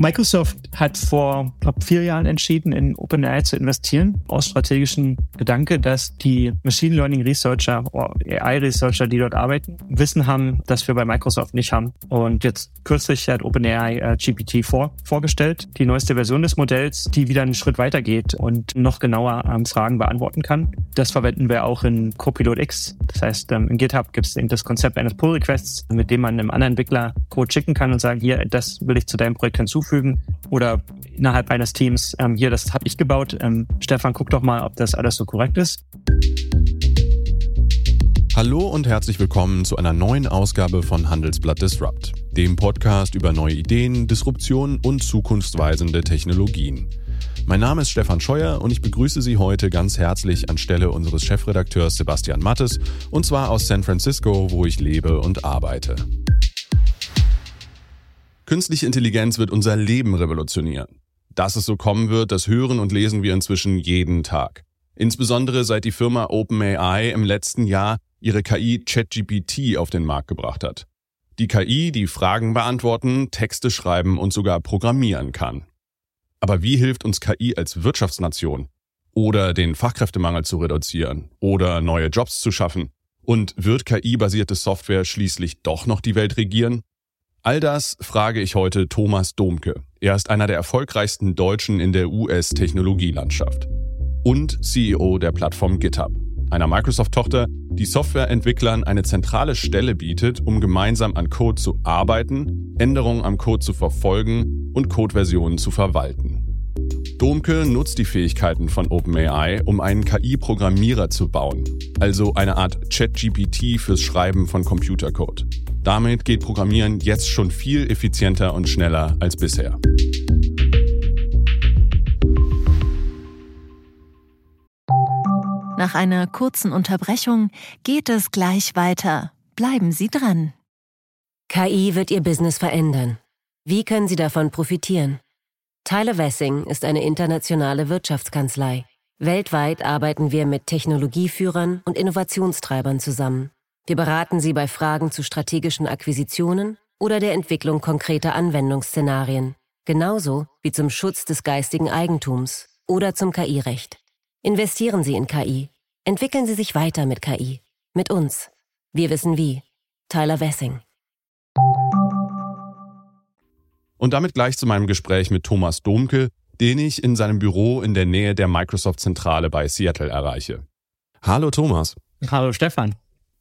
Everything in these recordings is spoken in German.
Microsoft hat vor glaub, vier Jahren entschieden, in OpenAI zu investieren, aus strategischen Gedanke, dass die Machine Learning Researcher AI Researcher, die dort arbeiten, Wissen haben, das wir bei Microsoft nicht haben. Und jetzt kürzlich hat OpenAI äh, GPT-4 vorgestellt, die neueste Version des Modells, die wieder einen Schritt weiter geht und noch genauer ähm, Fragen beantworten kann. Das verwenden wir auch in Copilot X. Das heißt, ähm, in GitHub gibt es das Konzept eines Pull Requests, mit dem man einem anderen Entwickler Code schicken kann und sagen, hier, das will ich zu deinem Projekt hinzufügen hinzufügen oder innerhalb eines Teams, ähm, hier, das habe ich gebaut. Ähm, Stefan, guck doch mal, ob das alles so korrekt ist. Hallo und herzlich willkommen zu einer neuen Ausgabe von Handelsblatt Disrupt, dem Podcast über neue Ideen, Disruption und zukunftsweisende Technologien. Mein Name ist Stefan Scheuer und ich begrüße Sie heute ganz herzlich anstelle unseres Chefredakteurs Sebastian Mattes und zwar aus San Francisco, wo ich lebe und arbeite. Künstliche Intelligenz wird unser Leben revolutionieren. Dass es so kommen wird, das hören und lesen wir inzwischen jeden Tag. Insbesondere seit die Firma OpenAI im letzten Jahr ihre KI ChatGPT auf den Markt gebracht hat. Die KI, die Fragen beantworten, Texte schreiben und sogar programmieren kann. Aber wie hilft uns KI als Wirtschaftsnation? Oder den Fachkräftemangel zu reduzieren? Oder neue Jobs zu schaffen? Und wird KI-basierte Software schließlich doch noch die Welt regieren? All das frage ich heute Thomas Domke. Er ist einer der erfolgreichsten Deutschen in der US-Technologielandschaft und CEO der Plattform GitHub, einer Microsoft-Tochter, die Softwareentwicklern eine zentrale Stelle bietet, um gemeinsam an Code zu arbeiten, Änderungen am Code zu verfolgen und Codeversionen zu verwalten. Domke nutzt die Fähigkeiten von OpenAI, um einen KI-Programmierer zu bauen, also eine Art ChatGPT fürs Schreiben von Computercode. Damit geht Programmieren jetzt schon viel effizienter und schneller als bisher. Nach einer kurzen Unterbrechung geht es gleich weiter. Bleiben Sie dran. KI wird Ihr Business verändern. Wie können Sie davon profitieren? Tyler Wessing ist eine internationale Wirtschaftskanzlei. Weltweit arbeiten wir mit Technologieführern und Innovationstreibern zusammen. Wir beraten Sie bei Fragen zu strategischen Akquisitionen oder der Entwicklung konkreter Anwendungsszenarien, genauso wie zum Schutz des geistigen Eigentums oder zum KI-Recht. Investieren Sie in KI. Entwickeln Sie sich weiter mit KI. Mit uns. Wir wissen wie. Tyler Wessing. Und damit gleich zu meinem Gespräch mit Thomas Domke, den ich in seinem Büro in der Nähe der Microsoft-Zentrale bei Seattle erreiche. Hallo Thomas. Hallo Stefan.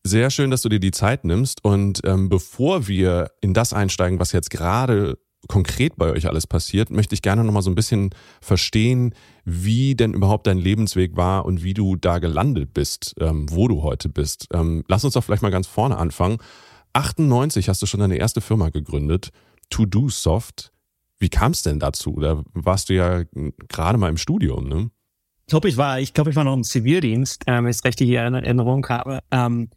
Sehr schön, dass du dir die Zeit nimmst. Und ähm, bevor wir in das einsteigen, was jetzt gerade konkret bei euch alles passiert, möchte ich gerne nochmal so ein bisschen verstehen, wie denn überhaupt dein Lebensweg war und wie du da gelandet bist, ähm, wo du heute bist. Ähm, lass uns doch vielleicht mal ganz vorne anfangen. 98 hast du schon deine erste Firma gegründet, To Do Soft. Wie kam es denn dazu? Da warst du ja gerade mal im Studium, ne? Ich glaube, ich war, ich glaube, ich war noch im Zivildienst, ähm, wenn ich es richtig in Erinnerung habe. Ähm,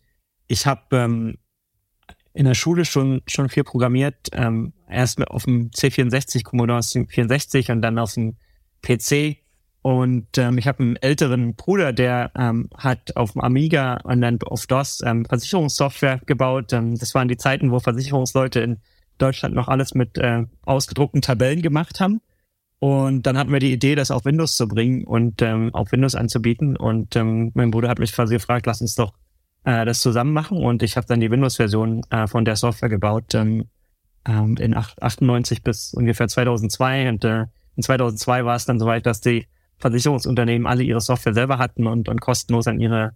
ich habe ähm, in der Schule schon schon viel programmiert. Ähm, erst auf dem C64, Commodore 64 und dann auf dem PC. Und ähm, ich habe einen älteren Bruder, der ähm, hat auf dem Amiga und dann auf DOS ähm, Versicherungssoftware gebaut. Ähm, das waren die Zeiten, wo Versicherungsleute in Deutschland noch alles mit äh, ausgedruckten Tabellen gemacht haben. Und dann hatten wir die Idee, das auf Windows zu bringen und ähm, auf Windows anzubieten. Und ähm, mein Bruder hat mich quasi gefragt, lass uns doch äh, das zusammen machen und ich habe dann die Windows-Version äh, von der Software gebaut ähm, ähm, in 98 bis ungefähr 2002 und äh, in 2002 war es dann soweit, dass die Versicherungsunternehmen alle ihre Software selber hatten und, und kostenlos an ihre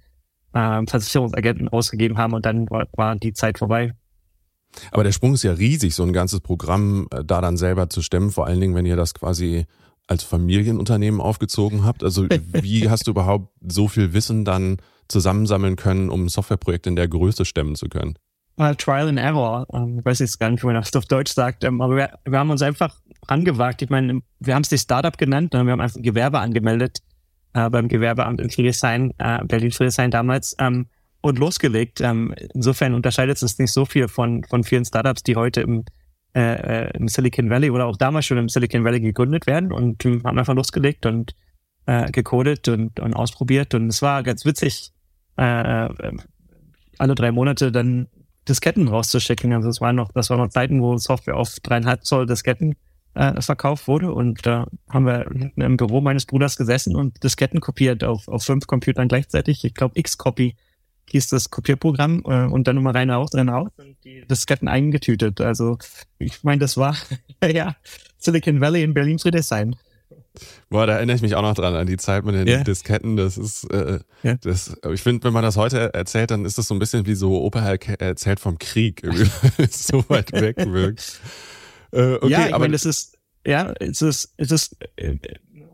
äh, Versicherungsagenten ausgegeben haben und dann war, war die Zeit vorbei. Aber der Sprung ist ja riesig, so ein ganzes Programm äh, da dann selber zu stemmen, vor allen Dingen, wenn ihr das quasi als Familienunternehmen aufgezogen habt. Also wie hast du überhaupt so viel Wissen dann zusammensammeln können, um Softwareprojekte in der Größe stemmen zu können? Well, Trial and Error. Ähm, ich weiß jetzt gar nicht, wie man das auf Deutsch sagt, ähm, aber wir, wir haben uns einfach angewagt. Ich meine, wir haben es die Startup genannt, ne? wir haben einfach ein Gewerbe angemeldet äh, beim Gewerbeamt in Friedrichshain, äh, Berlin-Friedrichshain damals ähm, und losgelegt. Insofern unterscheidet es nicht so viel von, von vielen Startups, die heute im, äh, äh im Silicon Valley oder auch damals schon im Silicon Valley gegründet werden und haben einfach losgelegt und äh, gecodet und, und ausprobiert und es war ganz witzig äh, alle drei Monate dann Disketten rauszuschicken. Also es waren noch, das waren noch Zeiten, wo Software auf dreieinhalb Zoll Disketten äh, verkauft wurde. Und da haben wir im Büro meines Bruders gesessen und Disketten kopiert auf, auf fünf Computern gleichzeitig. Ich glaube, X-Copy hieß das Kopierprogramm äh, und dann nochmal rein raus, rein raus und die Disketten eingetütet. Also ich meine, das war ja Silicon Valley in Berlin Redesign. Boah, da erinnere ich mich auch noch dran an die Zeit mit den yeah. Disketten. Das ist, äh, yeah. das, ich finde, wenn man das heute erzählt, dann ist das so ein bisschen wie so Opa erzählt vom Krieg, so weit weg wirkt. Äh, okay, ja, ich aber meine, das ist, ja, es ist, es ist äh,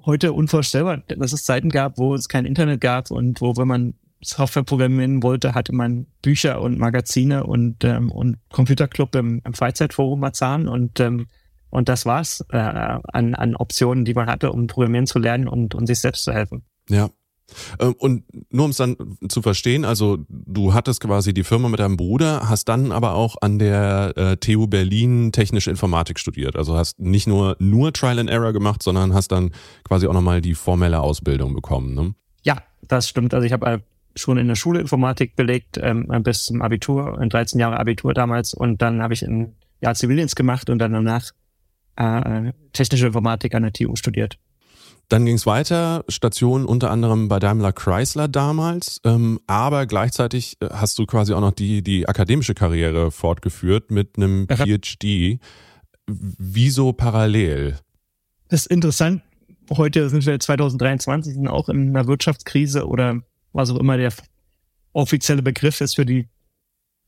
heute unvorstellbar, dass es Zeiten gab, wo es kein Internet gab und wo, wenn man Software programmieren wollte, hatte man Bücher und Magazine und, ähm, und Computerclub im, im Freizeitforum Marzahn und ähm, und das war's äh, an, an Optionen, die man hatte, um programmieren zu lernen und, und sich selbst zu helfen. Ja. Ähm, und nur um es dann zu verstehen, also du hattest quasi die Firma mit deinem Bruder, hast dann aber auch an der äh, TU Berlin technische Informatik studiert. Also hast nicht nur nur Trial and Error gemacht, sondern hast dann quasi auch nochmal die formelle Ausbildung bekommen. Ne? Ja, das stimmt. Also ich habe äh, schon in der Schule Informatik belegt ähm, bis zum Abitur, in 13 Jahre Abitur damals und dann habe ich ein Jahr Zivildienst gemacht und dann danach äh, technische Informatik an der TU studiert. Dann ging es weiter, Station unter anderem bei Daimler Chrysler damals, ähm, aber gleichzeitig äh, hast du quasi auch noch die, die akademische Karriere fortgeführt mit einem PhD. Wieso parallel? Das ist interessant. Heute sind wir 2023, sind auch in einer Wirtschaftskrise oder was auch immer der offizielle Begriff ist für die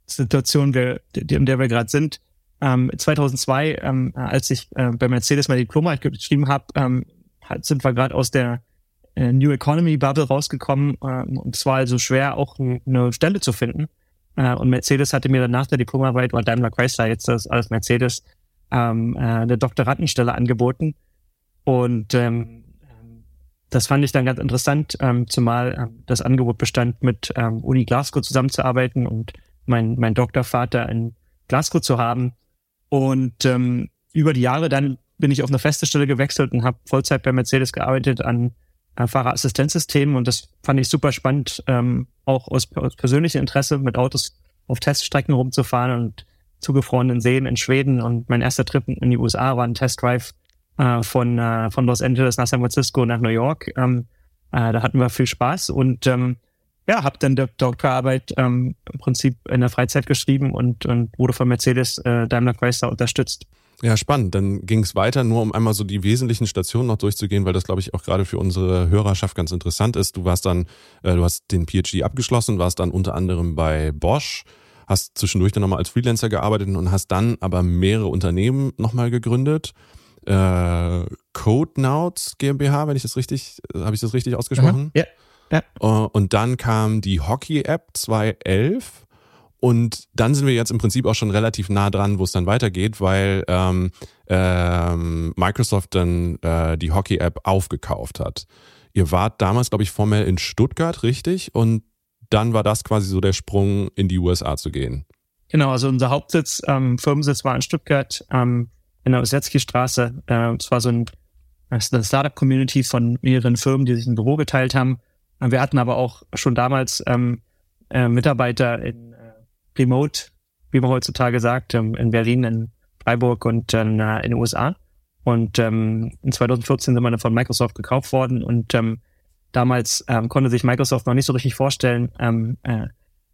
Situation, in der wir gerade sind ähm, 2002, ähm, als ich äh, bei Mercedes mein Diplom halt geschrieben habe, ähm, sind wir gerade aus der äh, New Economy Bubble rausgekommen äh, und es war also schwer, auch eine Stelle zu finden. Äh, und Mercedes hatte mir dann nach der Diplomarbeit, oder Daimler Chrysler, jetzt das als Mercedes, ähm, äh, eine Doktorandenstelle angeboten. Und ähm, das fand ich dann ganz interessant, ähm, zumal ähm, das Angebot bestand, mit ähm, Uni Glasgow zusammenzuarbeiten und mein, mein Doktorvater in Glasgow zu haben. Und ähm, über die Jahre dann bin ich auf eine feste Stelle gewechselt und habe Vollzeit bei Mercedes gearbeitet an äh, Fahrerassistenzsystemen und das fand ich super spannend, ähm, auch aus, aus persönlichem Interesse mit Autos auf Teststrecken rumzufahren und zugefrorenen Seen in Schweden. Und mein erster Trip in die USA war ein Testdrive äh, von, äh, von Los Angeles nach San Francisco nach New York. Ähm, äh, da hatten wir viel Spaß. Und ähm, ja, habe dann die Doktorarbeit ähm, im Prinzip in der Freizeit geschrieben und, und wurde von Mercedes äh, Daimler Chrysler unterstützt. Ja, spannend. Dann ging es weiter, nur um einmal so die wesentlichen Stationen noch durchzugehen, weil das, glaube ich, auch gerade für unsere Hörerschaft ganz interessant ist. Du warst dann, äh, du hast den PhD abgeschlossen, warst dann unter anderem bei Bosch, hast zwischendurch dann nochmal als Freelancer gearbeitet und hast dann aber mehrere Unternehmen nochmal gegründet. Äh, CodeNauts GmbH, wenn ich das richtig, habe ich das richtig ausgesprochen? Ja. Ja. Äh, und dann kam die Hockey-App 2011. Und dann sind wir jetzt im Prinzip auch schon relativ nah dran, wo es dann weitergeht, weil ähm, ähm, Microsoft dann äh, die Hockey-App aufgekauft hat. Ihr wart damals, glaube ich, formell in Stuttgart, richtig? Und dann war das quasi so der Sprung, in die USA zu gehen. Genau, also unser Hauptsitz, ähm, Firmensitz war in Stuttgart, ähm, in der Osetzky-Straße. Äh, es war so ein, eine Startup-Community von mehreren Firmen, die sich ein Büro geteilt haben. Wir hatten aber auch schon damals ähm, äh, Mitarbeiter in äh, Remote, wie man heutzutage sagt, ähm, in Berlin, in Freiburg und äh, in den USA. Und ähm, in 2014 sind wir dann von Microsoft gekauft worden und ähm, damals ähm, konnte sich Microsoft noch nicht so richtig vorstellen, ähm, äh,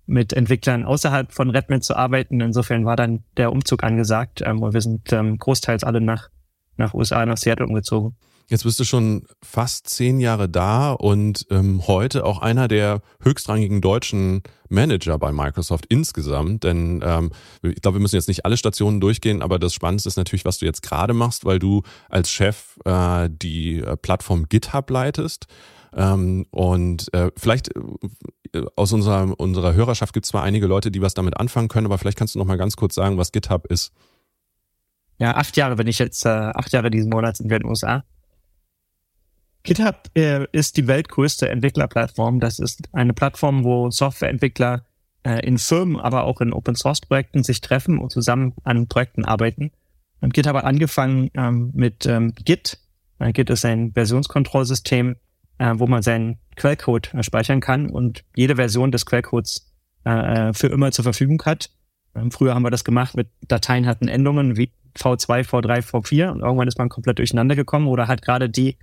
mit Entwicklern außerhalb von Redmond zu arbeiten. Insofern war dann der Umzug angesagt ähm, und wir sind ähm, großteils alle nach, nach USA, nach Seattle umgezogen. Jetzt bist du schon fast zehn Jahre da und ähm, heute auch einer der höchstrangigen deutschen Manager bei Microsoft insgesamt. Denn ähm, ich glaube, wir müssen jetzt nicht alle Stationen durchgehen, aber das Spannendste ist natürlich, was du jetzt gerade machst, weil du als Chef äh, die äh, Plattform GitHub leitest. Ähm, und äh, vielleicht äh, aus unserer, unserer Hörerschaft gibt es zwar einige Leute, die was damit anfangen können, aber vielleicht kannst du noch mal ganz kurz sagen, was GitHub ist. Ja, acht Jahre bin ich jetzt, äh, acht Jahre diesen Monat sind wir in den USA. GitHub äh, ist die weltgrößte Entwicklerplattform. Das ist eine Plattform, wo Softwareentwickler äh, in Firmen, aber auch in Open-Source-Projekten sich treffen und zusammen an Projekten arbeiten. Und GitHub hat angefangen ähm, mit ähm, Git. Äh, Git ist ein Versionskontrollsystem, äh, wo man seinen Quellcode äh, speichern kann und jede Version des Quellcodes äh, für immer zur Verfügung hat. Ähm, früher haben wir das gemacht mit Dateien hatten Endungen, wie V2, V3, V4 und irgendwann ist man komplett durcheinander gekommen oder hat gerade die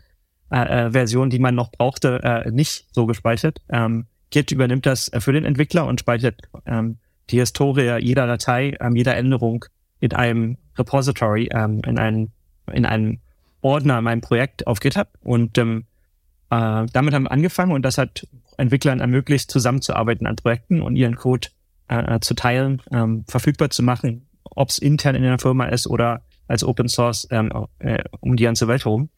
äh, äh, Version, die man noch brauchte, äh, nicht so gespeichert. Ähm, Git übernimmt das für den Entwickler und speichert ähm, die Historie jeder Datei, ähm, jeder Änderung in einem Repository, ähm, in einem in einem Ordner in meinem Projekt auf GitHub und ähm, äh, damit haben wir angefangen und das hat Entwicklern ermöglicht, zusammenzuarbeiten an Projekten und ihren Code äh, äh zu teilen, ähm, verfügbar zu machen, ob es intern in der Firma ist oder als Open Source ähm, äh, um die ganze Welt herum.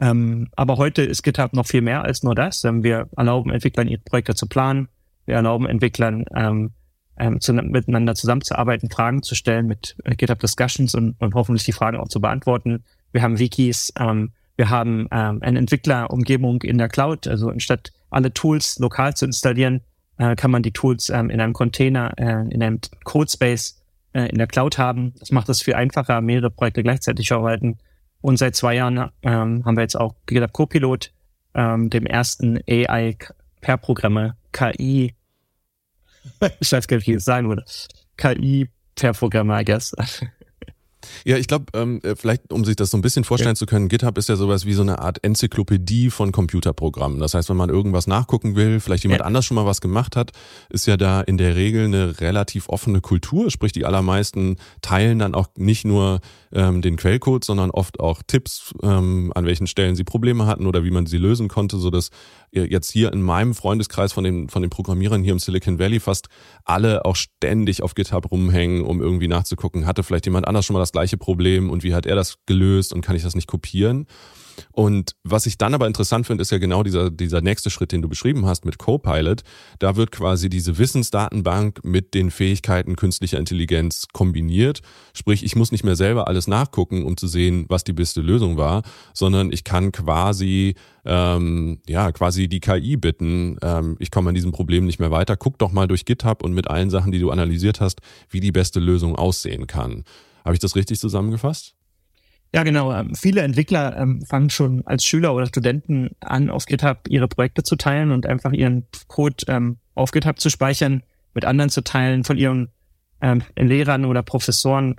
Ähm, aber heute ist GitHub noch viel mehr als nur das. Ähm, wir erlauben Entwicklern, ihre Projekte zu planen. Wir erlauben Entwicklern, ähm, ähm, zu, miteinander zusammenzuarbeiten, Fragen zu stellen mit äh, GitHub Discussions und, und hoffentlich die Fragen auch zu beantworten. Wir haben Wikis, ähm, wir haben ähm, eine Entwicklerumgebung in der Cloud. Also anstatt alle Tools lokal zu installieren, äh, kann man die Tools ähm, in einem Container, äh, in einem Codespace äh, in der Cloud haben. Das macht es viel einfacher, mehrere Projekte gleichzeitig zu verwalten. Und seit zwei Jahren ähm, haben wir jetzt auch GitHub Copilot, ähm, dem ersten AI per Programme KI, ich weiß gar nicht, wie es sein würde, KI per Programme, I guess. Ja, ich glaube, ähm, äh, vielleicht um sich das so ein bisschen vorstellen ja. zu können, GitHub ist ja sowas wie so eine Art Enzyklopädie von Computerprogrammen. Das heißt, wenn man irgendwas nachgucken will, vielleicht jemand ja. anders schon mal was gemacht hat, ist ja da in der Regel eine relativ offene Kultur. Sprich, die allermeisten teilen dann auch nicht nur ähm, den Quellcode, sondern oft auch Tipps, ähm, an welchen Stellen sie Probleme hatten oder wie man sie lösen konnte, so dass jetzt hier in meinem Freundeskreis von den, von den Programmierern hier im Silicon Valley fast alle auch ständig auf GitHub rumhängen, um irgendwie nachzugucken, hatte vielleicht jemand anders schon mal das gleiche Problem und wie hat er das gelöst und kann ich das nicht kopieren? Und was ich dann aber interessant finde, ist ja genau dieser, dieser nächste Schritt, den du beschrieben hast mit Copilot. Da wird quasi diese Wissensdatenbank mit den Fähigkeiten künstlicher Intelligenz kombiniert. Sprich, ich muss nicht mehr selber alles nachgucken, um zu sehen, was die beste Lösung war, sondern ich kann quasi, ähm, ja, quasi die KI bitten, ähm, ich komme an diesem Problem nicht mehr weiter. Guck doch mal durch GitHub und mit allen Sachen, die du analysiert hast, wie die beste Lösung aussehen kann. Habe ich das richtig zusammengefasst? Ja, genau. Ähm, viele Entwickler ähm, fangen schon als Schüler oder Studenten an, auf GitHub ihre Projekte zu teilen und einfach ihren Code ähm, auf GitHub zu speichern, mit anderen zu teilen, von ihren Lehrern oder Professoren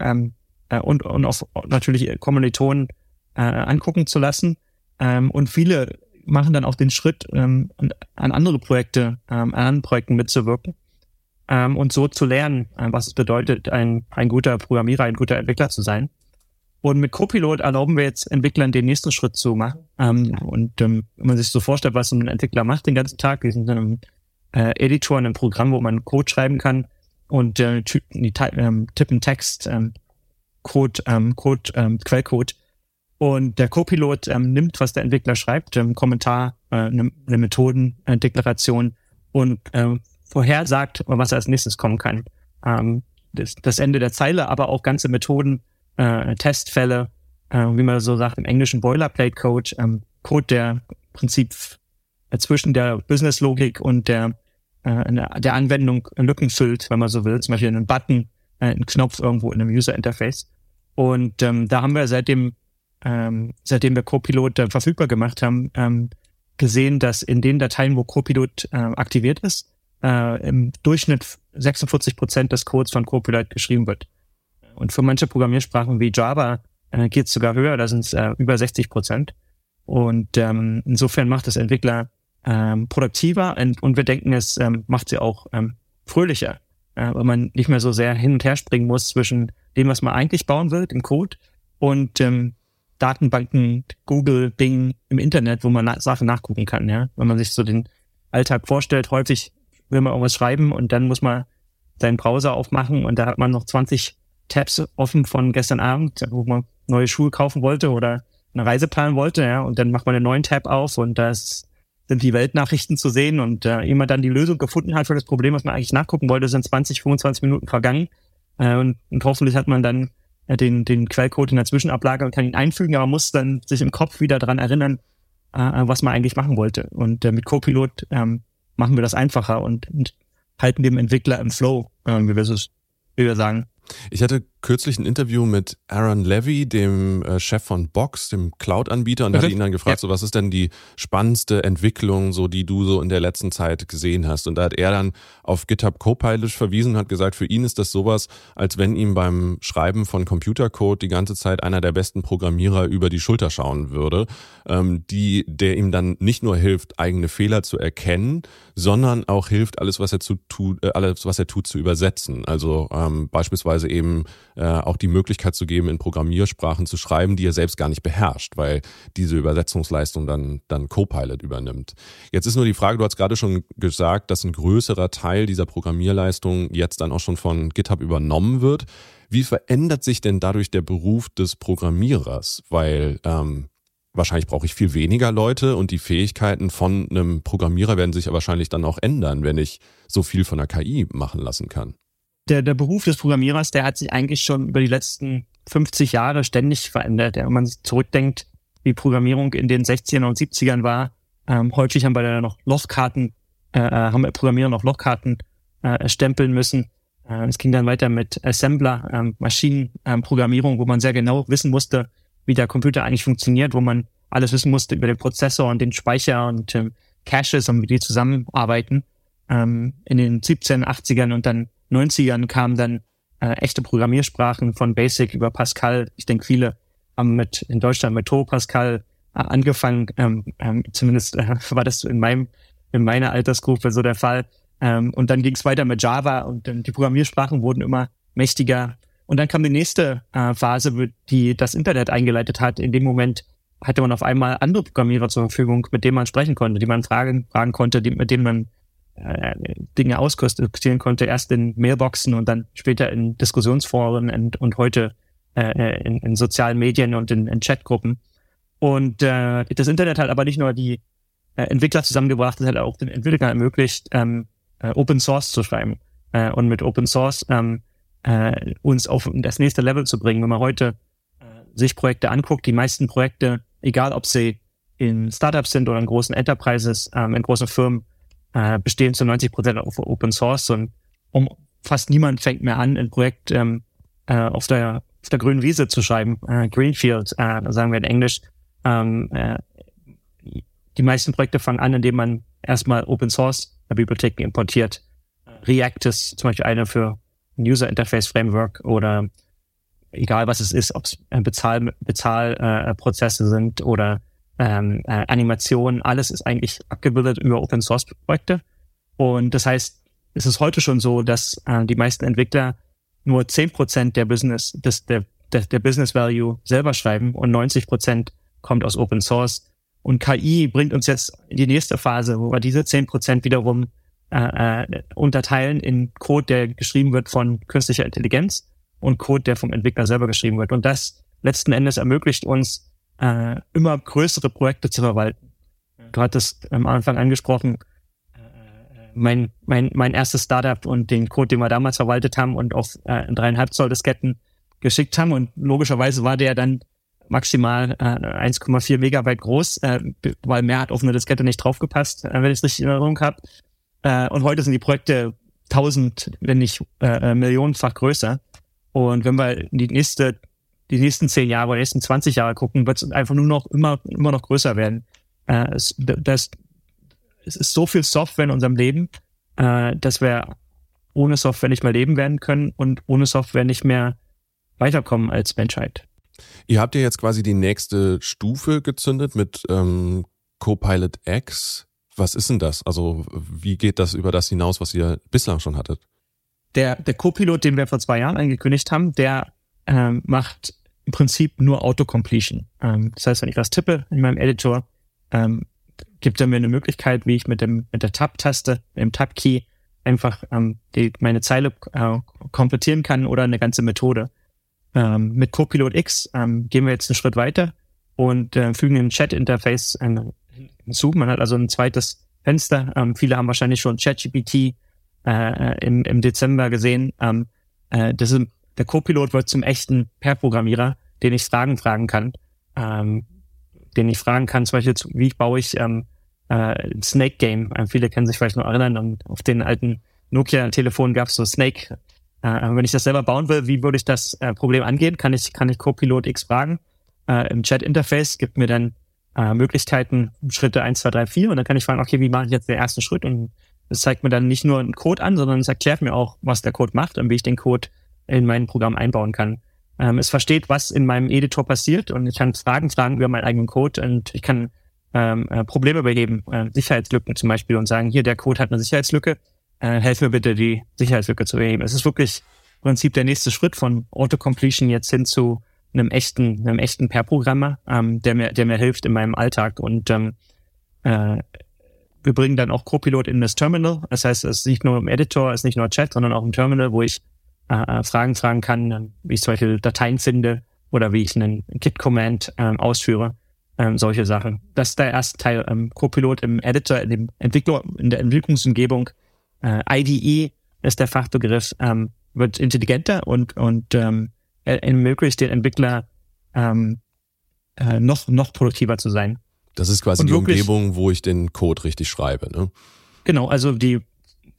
äh, und, auf natürlich Kommilitonen äh, angucken zu lassen. Und viele machen dann auch den Schritt, an andere Projekte, an anderen Projekten mitzuwirken ähm, und so zu lernen, äh, was es bedeutet, ein, ein guter Programmierer, ein guter Entwickler zu sein. Und mit Copilot erlauben wir jetzt Entwicklern den nächsten Schritt zu machen. Ähm, und ähm, wenn man sich so vorstellt, was ein Entwickler macht den ganzen Tag, die sind in einem äh, Editor, in einem Programm, wo man Code schreiben kann und äh, die, ähm, tippen Text, ähm, Code, ähm, Code, ähm, Quellcode. Und der Copilot ähm, nimmt, was der Entwickler schreibt, ähm, Kommentar, äh, eine, eine Methodendeklaration und äh, vorhersagt, was als nächstes kommen kann. Ähm, das, das Ende der Zeile, aber auch ganze Methoden äh, Testfälle, äh, wie man so sagt, im englischen Boilerplate Code, ähm, Code, der im Prinzip äh, zwischen der Business-Logik und der, äh, der Anwendung Lücken füllt, wenn man so will, zum Beispiel einen Button, äh, einen Knopf irgendwo in einem User-Interface. Und ähm, da haben wir seitdem, ähm, seitdem wir Copilot äh, verfügbar gemacht haben, ähm, gesehen, dass in den Dateien, wo Copilot äh, aktiviert ist, äh, im Durchschnitt 46 Prozent des Codes von Copilot geschrieben wird. Und für manche Programmiersprachen wie Java äh, geht es sogar höher, da sind es äh, über 60 Prozent. Und ähm, insofern macht es Entwickler ähm, produktiver und, und wir denken, es ähm, macht sie auch ähm, fröhlicher, äh, weil man nicht mehr so sehr hin und her springen muss zwischen dem, was man eigentlich bauen will, im Code, und ähm, Datenbanken, Google, Bing im Internet, wo man na Sachen nachgucken kann. Ja, wenn man sich so den Alltag vorstellt, häufig will man irgendwas schreiben und dann muss man seinen Browser aufmachen und da hat man noch 20 Tabs offen von gestern Abend, wo man neue Schuhe kaufen wollte oder eine Reise planen wollte, ja, und dann macht man einen neuen Tab auf und da sind die Weltnachrichten zu sehen und äh, man dann die Lösung gefunden hat für das Problem, was man eigentlich nachgucken wollte, sind 20, 25 Minuten vergangen äh, und, und hoffentlich hat man dann äh, den, den Quellcode in der Zwischenablage und kann ihn einfügen, aber muss dann sich im Kopf wieder dran erinnern, äh, was man eigentlich machen wollte. Und äh, mit Copilot ähm, machen wir das einfacher und, und halten dem Entwickler im Flow, wie wir es wie wir sagen. Ich hatte kürzlich ein Interview mit Aaron Levy, dem äh, Chef von Box, dem Cloud-Anbieter, und da mhm. hat ihn dann gefragt, ja. so was ist denn die spannendste Entwicklung, so die du so in der letzten Zeit gesehen hast? Und da hat er dann auf GitHub Copilot verwiesen und hat gesagt, für ihn ist das sowas, als wenn ihm beim Schreiben von Computercode die ganze Zeit einer der besten Programmierer über die Schulter schauen würde, ähm, die, der ihm dann nicht nur hilft, eigene Fehler zu erkennen, sondern auch hilft, alles, was er zu tut, äh, alles, was er tut, zu übersetzen. Also ähm, beispielsweise eben äh, auch die Möglichkeit zu geben, in Programmiersprachen zu schreiben, die er selbst gar nicht beherrscht, weil diese Übersetzungsleistung dann, dann Copilot übernimmt. Jetzt ist nur die Frage, du hast gerade schon gesagt, dass ein größerer Teil dieser Programmierleistung jetzt dann auch schon von GitHub übernommen wird. Wie verändert sich denn dadurch der Beruf des Programmierers? Weil ähm, wahrscheinlich brauche ich viel weniger Leute und die Fähigkeiten von einem Programmierer werden sich ja wahrscheinlich dann auch ändern, wenn ich so viel von der KI machen lassen kann. Der, der Beruf des Programmierers, der hat sich eigentlich schon über die letzten 50 Jahre ständig verändert. Wenn man zurückdenkt, wie Programmierung in den 60ern und 70ern war, ähm, häufig haben wir da noch Lochkarten, äh, äh, haben wir Programmierer noch Lochkarten äh, stempeln müssen. Äh, es ging dann weiter mit Assembler, ähm, Maschinenprogrammierung, ähm, wo man sehr genau wissen musste, wie der Computer eigentlich funktioniert, wo man alles wissen musste über den Prozessor und den Speicher und ähm, Caches und wie die zusammenarbeiten. Ähm, in den 17, 80ern und dann 90ern kamen dann äh, echte Programmiersprachen von Basic über Pascal. Ich denke, viele haben mit in Deutschland mit Turbo Pascal äh, angefangen. Ähm, ähm, zumindest äh, war das in meinem in meiner Altersgruppe so der Fall. Ähm, und dann ging es weiter mit Java und ähm, die Programmiersprachen wurden immer mächtiger. Und dann kam die nächste äh, Phase, die das Internet eingeleitet hat. In dem Moment hatte man auf einmal andere Programmierer zur Verfügung, mit denen man sprechen konnte, die man fragen, fragen konnte, die, mit denen man Dinge ausdiskutieren konnte, erst in Mailboxen und dann später in Diskussionsforen und, und heute äh, in, in sozialen Medien und in, in Chatgruppen. Und äh, das Internet hat aber nicht nur die äh, Entwickler zusammengebracht, es hat auch den Entwicklern ermöglicht, ähm, äh, Open Source zu schreiben. Äh, und mit Open Source ähm, äh, uns auf das nächste Level zu bringen. Wenn man heute äh, sich Projekte anguckt, die meisten Projekte, egal ob sie in Startups sind oder in großen Enterprises, ähm, in großen Firmen, äh, bestehen zu 90 Prozent auf Open Source und um fast niemand fängt mehr an, ein Projekt ähm, äh, auf der auf der grünen Wiese zu schreiben, äh, Greenfield, äh, sagen wir in Englisch. Ähm, äh, die meisten Projekte fangen an, indem man erstmal Open Source Bibliotheken importiert. React ist zum Beispiel eine für User Interface Framework oder egal was es ist, ob es Bezahl, Bezahlprozesse äh, sind oder ähm, äh, Animationen, alles ist eigentlich abgebildet über Open Source Projekte. Und das heißt, es ist heute schon so, dass äh, die meisten Entwickler nur zehn Prozent der Business, des, der, der, der Business Value selber schreiben und 90 Prozent kommt aus Open Source. Und KI bringt uns jetzt in die nächste Phase, wo wir diese zehn Prozent wiederum äh, äh, unterteilen in Code, der geschrieben wird von künstlicher Intelligenz und Code, der vom Entwickler selber geschrieben wird. Und das letzten Endes ermöglicht uns, äh, immer größere Projekte zu verwalten. Du hattest am Anfang angesprochen, mein, mein, mein erstes Startup und den Code, den wir damals verwaltet haben und auf äh, dreieinhalb Zoll Disketten geschickt haben. Und logischerweise war der dann maximal äh, 1,4 Megabyte groß, äh, weil mehr hat auf eine Diskette nicht draufgepasst, äh, wenn ich es richtig in Erinnerung habe. Äh, und heute sind die Projekte tausend, wenn nicht äh, äh, millionenfach größer. Und wenn wir in die nächste, die nächsten zehn Jahre oder die nächsten 20 Jahre gucken, wird es einfach nur noch immer, immer noch größer werden. Äh, es, das, es ist so viel Software in unserem Leben, äh, dass wir ohne Software nicht mehr leben werden können und ohne Software nicht mehr weiterkommen als Menschheit. Ihr habt ja jetzt quasi die nächste Stufe gezündet mit ähm, Copilot X. Was ist denn das? Also wie geht das über das hinaus, was ihr bislang schon hattet? Der, der Co-Pilot, den wir vor zwei Jahren angekündigt haben, der ähm, macht im Prinzip nur Autocompletion. Ähm, das heißt, wenn ich was tippe in meinem Editor, ähm, gibt er mir eine Möglichkeit, wie ich mit dem mit der Tab-Taste, dem Tab-Key einfach ähm, die, meine Zeile äh, komplettieren kann oder eine ganze Methode. Ähm, mit Copilot X ähm, gehen wir jetzt einen Schritt weiter und äh, fügen ein Chat-Interface hinzu. Man hat also ein zweites Fenster. Ähm, viele haben wahrscheinlich schon ChatGPT äh, im, im Dezember gesehen. Ähm, äh, das ist, der Copilot wird zum echten Pair-Programmierer, den ich Fragen fragen kann. Ähm, den ich fragen kann, zum Beispiel, wie baue ich ähm, äh, Snake Game. Ähm, viele kennen sich vielleicht noch erinnern, um, auf den alten Nokia-Telefonen gab es so Snake Äh, wenn ich das selber bauen will, wie würde ich das äh, Problem angehen? Kann ich, kann ich Copilot X fragen? Äh, Im Chat-Interface gibt mir dann äh, Möglichkeiten, Schritte eins, zwei, drei, vier und dann kann ich fragen, okay, wie mache ich jetzt den ersten Schritt? Und es zeigt mir dann nicht nur einen Code an, sondern es erklärt mir auch, was der Code macht und wie ich den Code in mein Programm einbauen kann. Ähm, es versteht, was in meinem Editor passiert und ich kann Fragen fragen über meinen eigenen Code und ich kann ähm, äh, Probleme beheben, äh, Sicherheitslücken zum Beispiel und sagen, hier, der Code hat eine Sicherheitslücke, äh, helf mir bitte, die Sicherheitslücke zu beheben. Es ist wirklich im Prinzip der nächste Schritt von Autocompletion jetzt hin zu einem echten, einem echten Pair-Programmer, ähm, der mir, der mir hilft in meinem Alltag und ähm, äh, wir bringen dann auch Copilot in das Terminal. Das heißt, es ist nicht nur im Editor, es ist nicht nur Chat, sondern auch im Terminal, wo ich äh, äh Fragen fragen kann, wie ich zum Beispiel Dateien finde oder wie ich einen Git-Command ähm, ausführe ähm, solche Sachen. Das ist der erste Teil. Ähm, Copilot im Editor, in dem Entwickler, in der Entwicklungsumgebung. Äh, IDE ist der Fachbegriff, ähm, wird intelligenter und, und ähm, ermöglicht den Entwickler ähm, äh, noch, noch produktiver zu sein. Das ist quasi und die wirklich, Umgebung, wo ich den Code richtig schreibe, ne? Genau, also die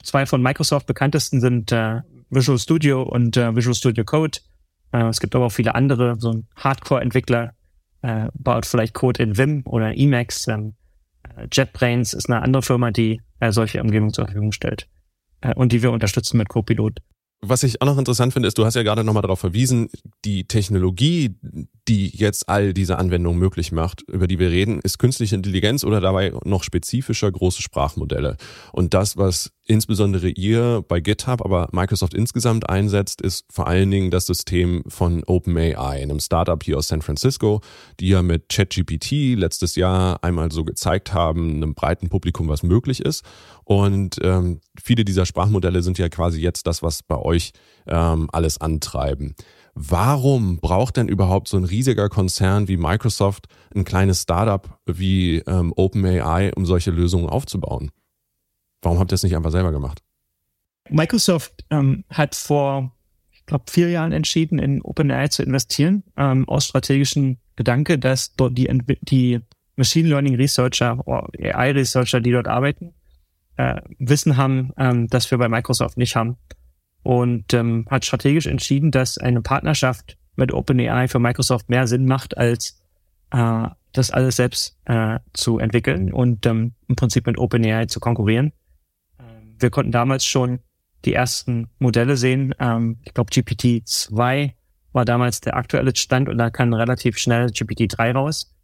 zwei von Microsoft bekanntesten sind äh, Visual Studio und äh, Visual Studio Code. Äh, es gibt aber auch viele andere, so ein Hardcore-Entwickler, äh, baut vielleicht Code in Vim oder Emacs. Ähm, äh, JetBrains ist eine andere Firma, die äh, solche Umgebungen zur Verfügung stellt äh, und die wir unterstützen mit Copilot. Was ich auch noch interessant finde, ist, du hast ja gerade nochmal darauf verwiesen, die Technologie, die jetzt all diese Anwendungen möglich macht, über die wir reden, ist künstliche Intelligenz oder dabei noch spezifischer große Sprachmodelle. Und das, was insbesondere ihr bei GitHub, aber Microsoft insgesamt einsetzt, ist vor allen Dingen das System von OpenAI, einem Startup hier aus San Francisco, die ja mit ChatGPT letztes Jahr einmal so gezeigt haben, einem breiten Publikum, was möglich ist. Und ähm, viele dieser Sprachmodelle sind ja quasi jetzt das, was bei euch ähm, alles antreiben. Warum braucht denn überhaupt so ein riesiger Konzern wie Microsoft ein kleines Startup wie ähm, OpenAI, um solche Lösungen aufzubauen? Warum habt ihr das nicht einfach selber gemacht? Microsoft ähm, hat vor, ich glaube, vier Jahren entschieden, in OpenAI zu investieren, ähm, aus strategischen Gedanke, dass dort die, die Machine Learning Researcher, AI Researcher, die dort arbeiten, äh, Wissen haben, ähm, das wir bei Microsoft nicht haben und ähm, hat strategisch entschieden, dass eine Partnerschaft mit OpenAI für Microsoft mehr Sinn macht, als äh, das alles selbst äh, zu entwickeln und ähm, im Prinzip mit OpenAI zu konkurrieren. Ähm, wir konnten damals schon die ersten Modelle sehen. Ähm, ich glaube, GPT-2 war damals der aktuelle Stand und da kann relativ schnell GPT-3 raus.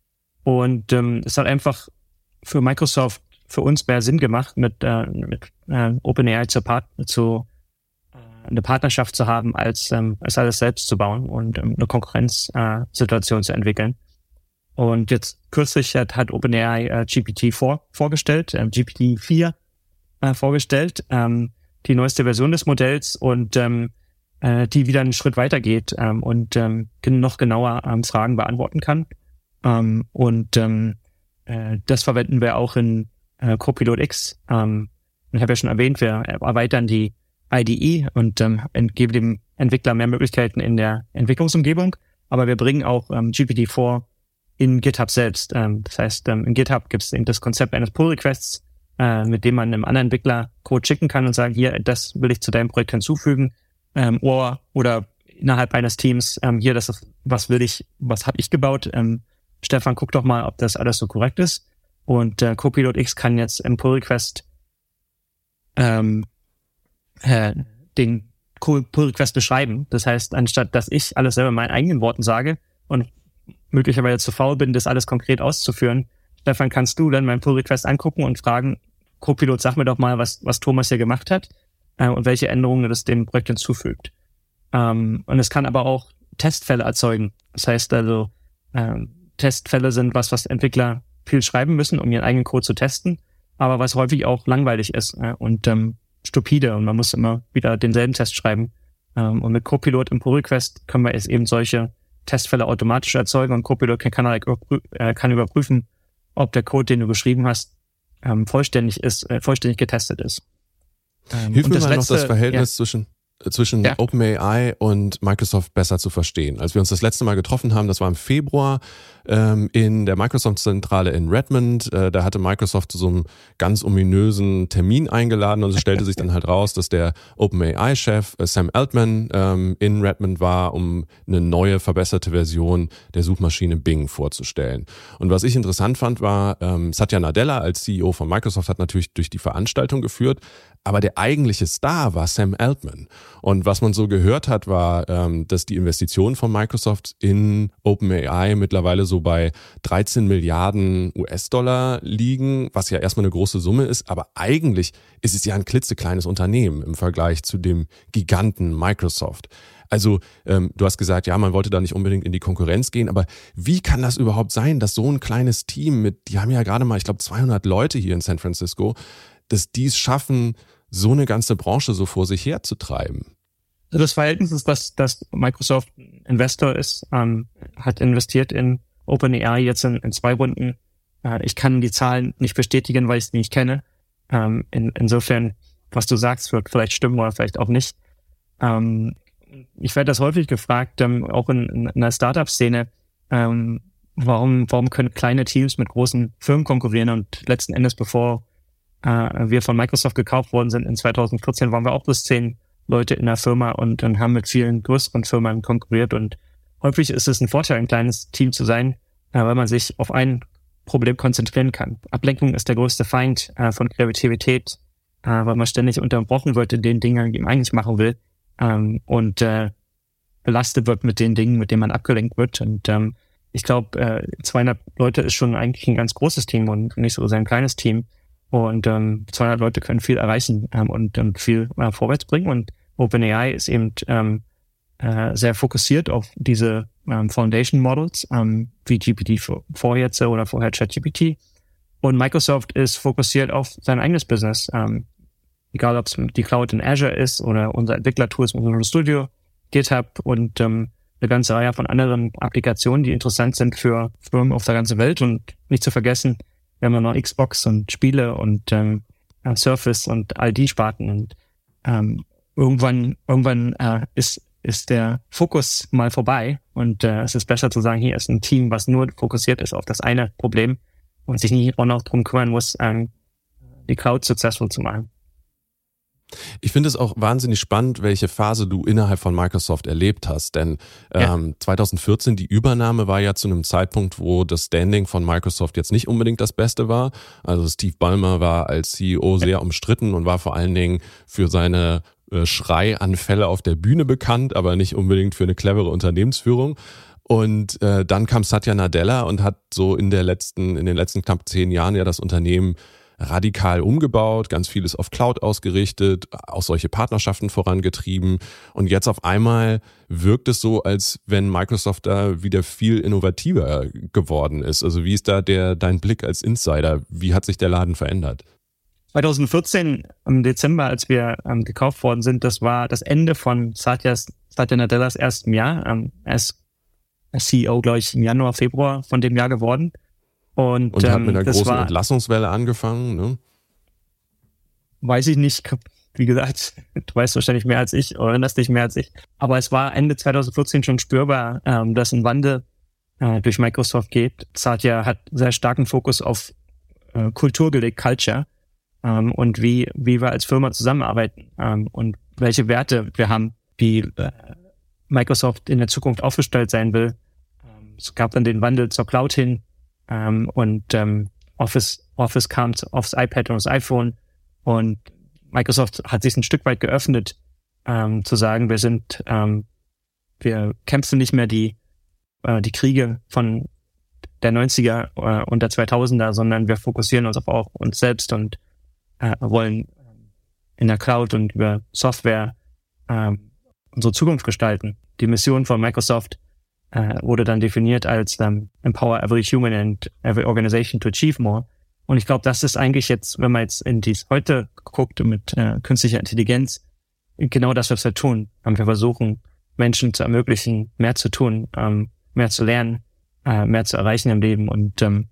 Und ähm, es hat einfach für Microsoft, für uns mehr Sinn gemacht, mit, äh, mit äh, OpenAI zu, zu eine Partnerschaft zu haben, als ähm, es alles selbst zu bauen und ähm, eine Konkurrenzsituation äh, zu entwickeln. Und jetzt kürzlich hat, hat OpenAI äh, GPT-4 vorgestellt, äh, GPT-4 äh, vorgestellt, ähm, die neueste Version des Modells und ähm, äh, die wieder einen Schritt weiter geht ähm, und ähm, noch genauer ähm, Fragen beantworten kann. Ähm, und ähm, äh, das verwenden wir auch in äh, Copilot X. Ähm, ich habe ja schon erwähnt, wir erweitern die IDE und ähm, geben dem Entwickler mehr Möglichkeiten in der Entwicklungsumgebung. Aber wir bringen auch ähm, GPT-4 in GitHub selbst. Ähm, das heißt, ähm, in GitHub gibt es eben das Konzept eines Pull-Requests, äh, mit dem man einem anderen Entwickler Code schicken kann und sagen, hier, das will ich zu deinem Projekt hinzufügen. Ähm, oder, oder innerhalb eines Teams, ähm, hier, das ist, was will ich, was habe ich gebaut? Ähm, Stefan, guck doch mal, ob das alles so korrekt ist. Und äh, Copilot X kann jetzt im Pull-Request ähm, äh, den Pull Request beschreiben. Das heißt, anstatt dass ich alles selber in meinen eigenen Worten sage und möglicherweise zu faul bin, das alles konkret auszuführen, Stefan, kannst du dann meinen Pull Request angucken und fragen, Copilot, sag mir doch mal, was, was Thomas hier gemacht hat äh, und welche Änderungen das dem Projekt hinzufügt. Ähm, und es kann aber auch Testfälle erzeugen. Das heißt also, ähm, Testfälle sind was, was Entwickler viel schreiben müssen, um ihren eigenen Code zu testen, aber was häufig auch langweilig ist. Äh, und ähm, stupide und man muss immer wieder denselben Test schreiben. Ähm, und mit Copilot im Pull Request können wir jetzt eben solche Testfälle automatisch erzeugen und Copilot kann, kann, äh, kann überprüfen, ob der Code, den du geschrieben hast, ähm, vollständig ist, äh, vollständig getestet ist. Ähm, Hilf mir mal letzte, noch das Verhältnis ja. zwischen zwischen ja. OpenAI und Microsoft besser zu verstehen. Als wir uns das letzte Mal getroffen haben, das war im Februar ähm, in der Microsoft-Zentrale in Redmond. Äh, da hatte Microsoft zu so einem ganz ominösen Termin eingeladen und es stellte sich dann halt raus, dass der OpenAI-Chef äh, Sam Altman ähm, in Redmond war, um eine neue, verbesserte Version der Suchmaschine Bing vorzustellen. Und was ich interessant fand, war, ähm, Satya Nadella als CEO von Microsoft hat natürlich durch die Veranstaltung geführt, aber der eigentliche Star war Sam Altman. Und was man so gehört hat, war, ähm, dass die Investitionen von Microsoft in OpenAI mittlerweile so bei 13 Milliarden US-Dollar liegen, was ja erstmal eine große Summe ist. Aber eigentlich ist es ja ein klitzekleines Unternehmen im Vergleich zu dem Giganten Microsoft. Also ähm, du hast gesagt, ja, man wollte da nicht unbedingt in die Konkurrenz gehen, aber wie kann das überhaupt sein, dass so ein kleines Team mit, die haben ja gerade mal, ich glaube, 200 Leute hier in San Francisco, dass die es schaffen, so eine ganze Branche so vor sich herzutreiben? Also das Verhältnis ist, dass, dass Microsoft Investor ist, ähm, hat investiert in OpenAI jetzt in, in zwei Runden. Äh, ich kann die Zahlen nicht bestätigen, weil ich sie nicht kenne. Ähm, in, insofern, was du sagst, wird vielleicht stimmen oder vielleicht auch nicht. Ähm, ich werde das häufig gefragt, ähm, auch in, in, in der Startup-Szene, ähm, warum, warum können kleine Teams mit großen Firmen konkurrieren und letzten Endes, bevor äh, wir von Microsoft gekauft worden sind in 2014, waren wir auch bis zehn Leute in der Firma und, und haben mit vielen größeren Firmen konkurriert. Und häufig ist es ein Vorteil, ein kleines Team zu sein, äh, weil man sich auf ein Problem konzentrieren kann. Ablenkung ist der größte Feind äh, von Kreativität, äh, weil man ständig unterbrochen wird in den Dingen, die man eigentlich machen will ähm, und äh, belastet wird mit den Dingen, mit denen man abgelenkt wird. Und ähm, ich glaube, äh, 200 Leute ist schon eigentlich ein ganz großes Team und nicht so sein kleines Team. Und ähm, 200 Leute können viel erreichen ähm, und, und viel äh, vorwärts bringen. Und OpenAI ist eben ähm, äh, sehr fokussiert auf diese ähm, Foundation Models, ähm, wie GPT-4 jetzt oder vorher ChatGPT. Und Microsoft ist fokussiert auf sein eigenes Business. Ähm, egal ob es die Cloud in Azure ist oder unser Entwicklertools mit Visual Studio, GitHub und ähm, eine ganze Reihe von anderen Applikationen, die interessant sind für Firmen auf der ganzen Welt. Und nicht zu vergessen, wir haben ja noch Xbox und Spiele und ähm, Surface und all die Sparten und ähm, irgendwann irgendwann äh, ist ist der Fokus mal vorbei und äh, es ist besser zu sagen, hier ist ein Team, was nur fokussiert ist auf das eine Problem und sich nicht auch noch drum kümmern muss, ähm, die Cloud successful zu machen. Ich finde es auch wahnsinnig spannend, welche Phase du innerhalb von Microsoft erlebt hast. Denn ja. ähm, 2014 die Übernahme war ja zu einem Zeitpunkt, wo das Standing von Microsoft jetzt nicht unbedingt das Beste war. Also Steve Ballmer war als CEO sehr umstritten und war vor allen Dingen für seine äh, Schreianfälle auf der Bühne bekannt, aber nicht unbedingt für eine clevere Unternehmensführung. Und äh, dann kam Satya Nadella und hat so in der letzten, in den letzten knapp zehn Jahren ja das Unternehmen radikal umgebaut, ganz vieles auf Cloud ausgerichtet, auch solche Partnerschaften vorangetrieben. Und jetzt auf einmal wirkt es so, als wenn Microsoft da wieder viel innovativer geworden ist. Also wie ist da der, dein Blick als Insider? Wie hat sich der Laden verändert? 2014 im Dezember, als wir ähm, gekauft worden sind, das war das Ende von Satyas, Satya Nadellas erstem Jahr. Ähm, er ist CEO, glaube ich, im Januar, Februar von dem Jahr geworden. Und, und hat mit einer großen war, Entlassungswelle angefangen, ne? Weiß ich nicht. Wie gesagt, du weißt wahrscheinlich mehr als ich oder erinnerst dich mehr als ich. Aber es war Ende 2014 schon spürbar, ähm, dass ein Wandel äh, durch Microsoft geht. Satya hat sehr starken Fokus auf äh, Kultur gelegt, Culture ähm, und wie, wie wir als Firma zusammenarbeiten ähm, und welche Werte wir haben, wie äh, Microsoft in der Zukunft aufgestellt sein will. Ähm, es gab dann den Wandel zur Cloud hin, ähm, und ähm, Office, Office kam aufs iPad und aufs iPhone und Microsoft hat sich ein Stück weit geöffnet, ähm, zu sagen, wir sind, ähm, wir kämpfen nicht mehr die, äh, die Kriege von der 90er äh, und der 2000er, sondern wir fokussieren uns auf auch uns selbst und äh, wollen in der Cloud und über Software äh, unsere Zukunft gestalten. Die Mission von Microsoft äh, wurde dann definiert als ähm, Empower every human and every organization to achieve more. Und ich glaube, das ist eigentlich jetzt, wenn man jetzt in dies heute guckt mit äh, künstlicher Intelligenz, genau das, was wir tun. Ähm, wir versuchen, Menschen zu ermöglichen, mehr zu tun, ähm, mehr zu lernen, äh, mehr zu erreichen im Leben. Und ähm,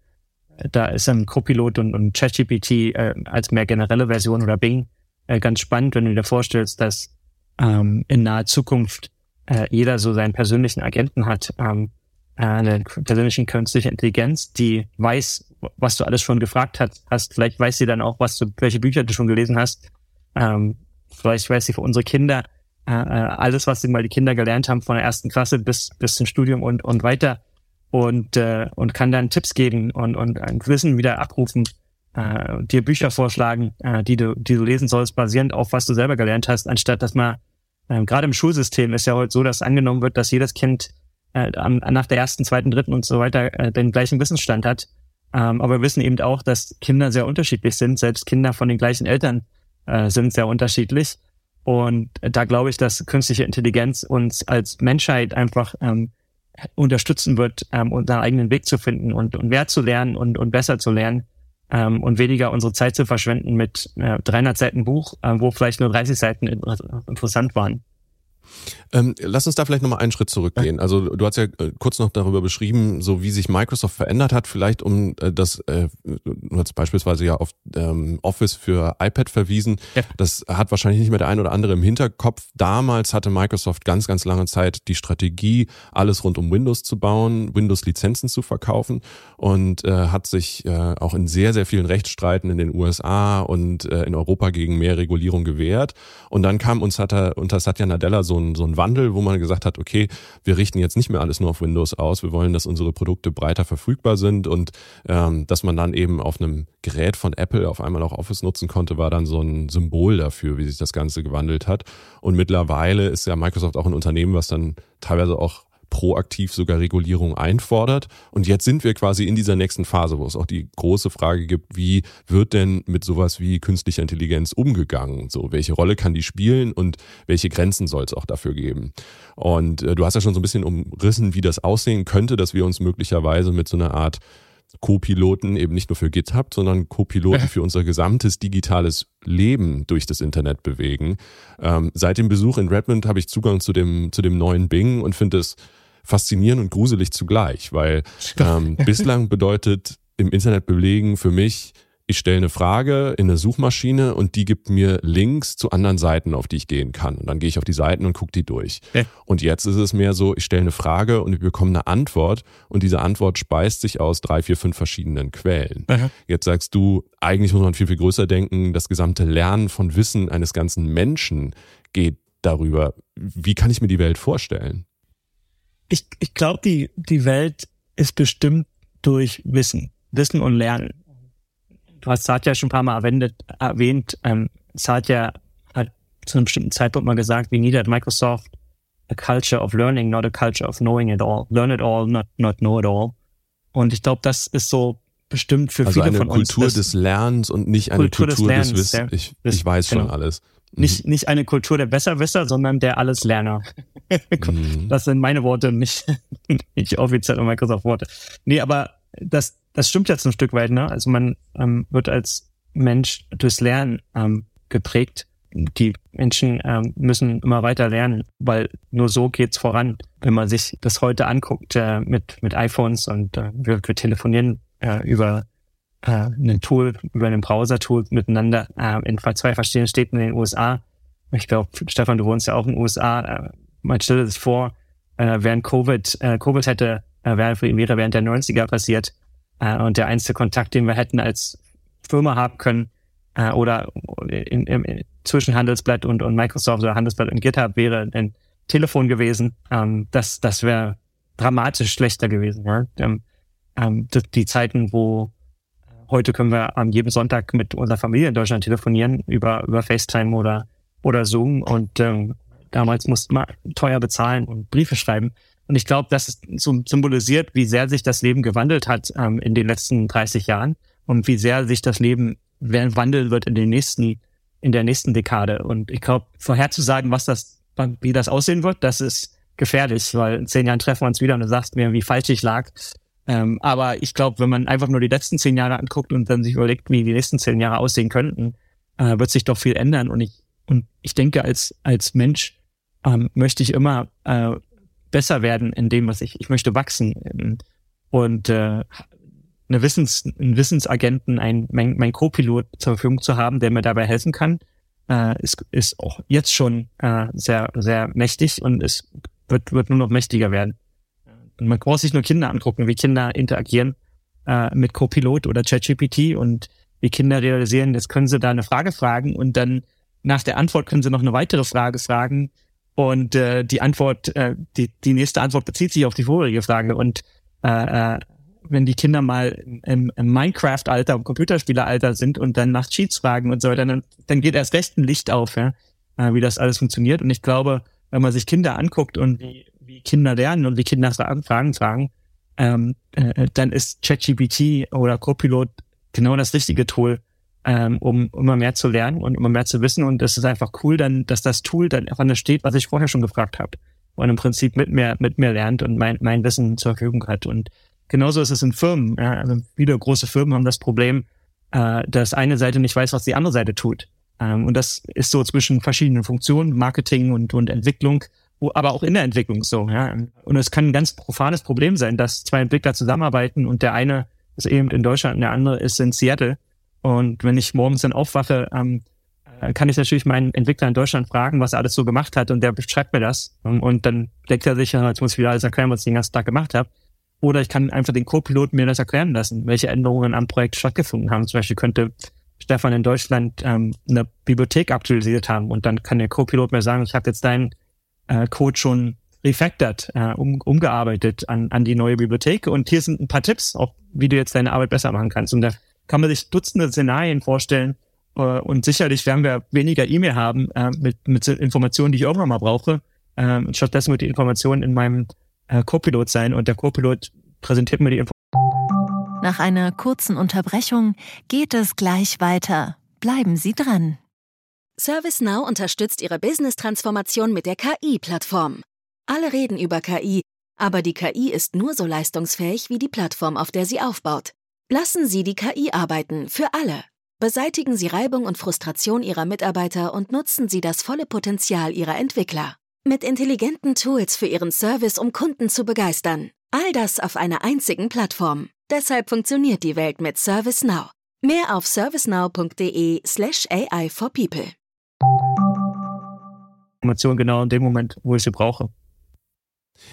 da ist ein Copilot und, und ChatGPT äh, als mehr generelle Version oder Bing äh, ganz spannend, wenn du dir vorstellst, dass ähm, in naher Zukunft äh, jeder so seinen persönlichen Agenten hat, ähm, äh, eine persönliche künstliche Intelligenz, die weiß, was du alles schon gefragt hast. Vielleicht weiß sie dann auch, was du, welche Bücher du schon gelesen hast. Ähm, vielleicht weiß sie für unsere Kinder äh, äh alles, was sie mal die Kinder gelernt haben von der ersten Klasse bis bis zum Studium und und weiter und äh, und kann dann Tipps geben und und ein Wissen wieder abrufen, äh, dir Bücher vorschlagen, äh, die du die du lesen sollst, basierend auf was du selber gelernt hast, anstatt dass man äh, gerade im Schulsystem ist ja heute so, dass angenommen wird, dass jedes Kind äh, nach der ersten, zweiten, dritten und so weiter äh, den gleichen Wissensstand hat. Ähm, aber wir wissen eben auch, dass Kinder sehr unterschiedlich sind. Selbst Kinder von den gleichen Eltern äh, sind sehr unterschiedlich. Und da glaube ich, dass künstliche Intelligenz uns als Menschheit einfach ähm, unterstützen wird, ähm, unseren eigenen Weg zu finden und, und mehr zu lernen und, und besser zu lernen ähm, und weniger unsere Zeit zu verschwenden mit äh, 300 Seiten Buch, äh, wo vielleicht nur 30 Seiten interessant waren. Ähm, lass uns da vielleicht nochmal einen Schritt zurückgehen. Also du hast ja äh, kurz noch darüber beschrieben, so wie sich Microsoft verändert hat, vielleicht um äh, das, äh, du hast beispielsweise ja auf ähm, Office für iPad verwiesen. Ja. Das hat wahrscheinlich nicht mehr der ein oder andere im Hinterkopf. Damals hatte Microsoft ganz, ganz lange Zeit die Strategie, alles rund um Windows zu bauen, Windows-Lizenzen zu verkaufen und äh, hat sich äh, auch in sehr, sehr vielen Rechtsstreiten in den USA und äh, in Europa gegen mehr Regulierung gewehrt. Und dann kam uns hat er unter Satya Nadella so ein, so ein Wandel, wo man gesagt hat, okay, wir richten jetzt nicht mehr alles nur auf Windows aus, wir wollen, dass unsere Produkte breiter verfügbar sind und ähm, dass man dann eben auf einem Gerät von Apple auf einmal auch Office nutzen konnte, war dann so ein Symbol dafür, wie sich das Ganze gewandelt hat. Und mittlerweile ist ja Microsoft auch ein Unternehmen, was dann teilweise auch proaktiv sogar Regulierung einfordert. Und jetzt sind wir quasi in dieser nächsten Phase, wo es auch die große Frage gibt, wie wird denn mit sowas wie künstlicher Intelligenz umgegangen? So, welche Rolle kann die spielen und welche Grenzen soll es auch dafür geben? Und äh, du hast ja schon so ein bisschen umrissen, wie das aussehen könnte, dass wir uns möglicherweise mit so einer Art Co-Piloten eben nicht nur für GitHub, sondern Co-Piloten für unser gesamtes digitales Leben durch das Internet bewegen. Ähm, seit dem Besuch in Redmond habe ich Zugang zu dem, zu dem neuen Bing und finde es faszinierend und gruselig zugleich, weil ähm, bislang bedeutet im Internet belegen für mich, ich stelle eine Frage in eine Suchmaschine und die gibt mir Links zu anderen Seiten, auf die ich gehen kann. Und dann gehe ich auf die Seiten und gucke die durch. Ja. Und jetzt ist es mehr so, ich stelle eine Frage und ich bekomme eine Antwort und diese Antwort speist sich aus drei, vier, fünf verschiedenen Quellen. Aha. Jetzt sagst du, eigentlich muss man viel, viel größer denken, das gesamte Lernen von Wissen eines ganzen Menschen geht darüber. Wie kann ich mir die Welt vorstellen? ich, ich glaube, die, die Welt ist bestimmt durch Wissen. Wissen und Lernen. Du hast Satya schon ein paar Mal erwähnt. erwähnt ähm, Satya hat zu einem bestimmten Zeitpunkt mal gesagt, we need at Microsoft a culture of learning, not a culture of knowing it all. Learn it all, not, not know it all. Und ich glaube, das ist so bestimmt für also viele von uns. Eine Kultur des Lernens und nicht eine Kultur, Kultur des, des Wissens. Ich, ich weiß genau. schon alles. Nicht, mhm. nicht eine Kultur der Besserwisser, sondern der Alleslerner. mhm. Das sind meine Worte, nicht, nicht offizielle Microsoft-Worte. Nee, aber das, das stimmt jetzt ein Stück weit, ne? Also man ähm, wird als Mensch durchs Lernen ähm, geprägt. Die Menschen ähm, müssen immer weiter lernen, weil nur so geht's voran. Wenn man sich das heute anguckt äh, mit, mit iPhones und äh, wir, wir telefonieren äh, über äh, ein Tool, über einen Browser-Tool miteinander äh, in zwei verschiedenen Städten in den USA. Ich glaube, Stefan, du wohnst ja auch in den USA. Äh, man stellt sich vor, äh, während Covid, äh, Covid hätte, äh, wäre, während der 90er passiert äh, und der einzige Kontakt, den wir hätten als Firma haben können äh, oder in, in, zwischen Handelsblatt und, und Microsoft oder Handelsblatt und GitHub wäre ein Telefon gewesen. Ähm, das das wäre dramatisch schlechter gewesen. Ja? Ähm, ähm, die Zeiten, wo heute können wir am jedem Sonntag mit unserer Familie in Deutschland telefonieren über, über FaceTime oder, oder Zoom und ähm, damals musste man teuer bezahlen und Briefe schreiben. Und ich glaube, das ist symbolisiert, wie sehr sich das Leben gewandelt hat ähm, in den letzten 30 Jahren und wie sehr sich das Leben wandeln wird in den nächsten, in der nächsten Dekade. Und ich glaube, vorherzusagen, was das, wie das aussehen wird, das ist gefährlich, weil in zehn Jahren treffen wir uns wieder und du sagst mir, wie falsch ich lag. Ähm, aber ich glaube, wenn man einfach nur die letzten zehn Jahre anguckt und dann sich überlegt, wie die nächsten zehn Jahre aussehen könnten, äh, wird sich doch viel ändern. Und ich, und ich denke, als, als Mensch ähm, möchte ich immer äh, besser werden in dem, was ich, ich möchte wachsen. Und äh, eine Wissens, einen Wissensagenten, ein, mein, mein Co-Pilot zur Verfügung zu haben, der mir dabei helfen kann, äh, ist, ist auch jetzt schon äh, sehr, sehr mächtig und es wird, wird nur noch mächtiger werden. Und man braucht sich nur Kinder angucken, wie Kinder interagieren äh, mit Copilot oder ChatGPT und wie Kinder realisieren, jetzt können sie da eine Frage fragen und dann nach der Antwort können sie noch eine weitere Frage fragen und äh, die Antwort, äh, die, die nächste Antwort bezieht sich auf die vorherige Frage und äh, äh, wenn die Kinder mal im, im Minecraft-Alter, im Computerspieler-Alter sind und dann nach Cheats fragen und so weiter, dann, dann geht erst recht ein Licht auf, ja, äh, wie das alles funktioniert. Und ich glaube, wenn man sich Kinder anguckt und wie, wie Kinder lernen und wie Kinder Fragen fragen, ähm, äh, dann ist ChatGPT oder Copilot genau das richtige Tool, ähm, um immer mehr zu lernen und immer mehr zu wissen. Und es ist einfach cool, dann, dass das Tool dann einfach da steht, was ich vorher schon gefragt habe. Und im Prinzip mit mir, mit mir lernt und mein, mein Wissen zur Verfügung hat. Und genauso ist es in Firmen. Ja, also viele große Firmen haben das Problem, äh, dass eine Seite nicht weiß, was die andere Seite tut. Ähm, und das ist so zwischen verschiedenen Funktionen, Marketing und, und Entwicklung, aber auch in der Entwicklung so. Ja. Und es kann ein ganz profanes Problem sein, dass zwei Entwickler zusammenarbeiten und der eine ist eben in Deutschland und der andere ist in Seattle. Und wenn ich morgens dann aufwache, ähm, äh, kann ich natürlich meinen Entwickler in Deutschland fragen, was er alles so gemacht hat und der beschreibt mir das. Und dann denkt er sich, jetzt muss ich wieder alles erklären, was ich den ganzen Tag gemacht habe. Oder ich kann einfach den Co-Piloten mir das erklären lassen, welche Änderungen am Projekt stattgefunden haben. Zum Beispiel könnte Stefan in Deutschland ähm, eine Bibliothek aktualisiert haben und dann kann der Co-Pilot mir sagen, ich habe jetzt deinen äh, Code schon refactored, äh, um, umgearbeitet an, an die neue Bibliothek und hier sind ein paar Tipps, auch wie du jetzt deine Arbeit besser machen kannst. Und da kann man sich Dutzende Szenarien vorstellen äh, und sicherlich werden wir weniger E-Mail haben äh, mit, mit Informationen, die ich irgendwann mal brauche. Äh, stattdessen wird die Information in meinem äh, Co-Pilot sein und der Co-Pilot präsentiert mir die Information. Nach einer kurzen Unterbrechung geht es gleich weiter. Bleiben Sie dran. ServiceNow unterstützt Ihre Business-Transformation mit der KI-Plattform. Alle reden über KI, aber die KI ist nur so leistungsfähig wie die Plattform, auf der sie aufbaut. Lassen Sie die KI arbeiten, für alle. Beseitigen Sie Reibung und Frustration Ihrer Mitarbeiter und nutzen Sie das volle Potenzial Ihrer Entwickler. Mit intelligenten Tools für Ihren Service, um Kunden zu begeistern. All das auf einer einzigen Plattform. Deshalb funktioniert die Welt mit ServiceNow. Mehr auf servicenow.de/slash AI for People. Information genau in dem Moment, wo ich sie brauche.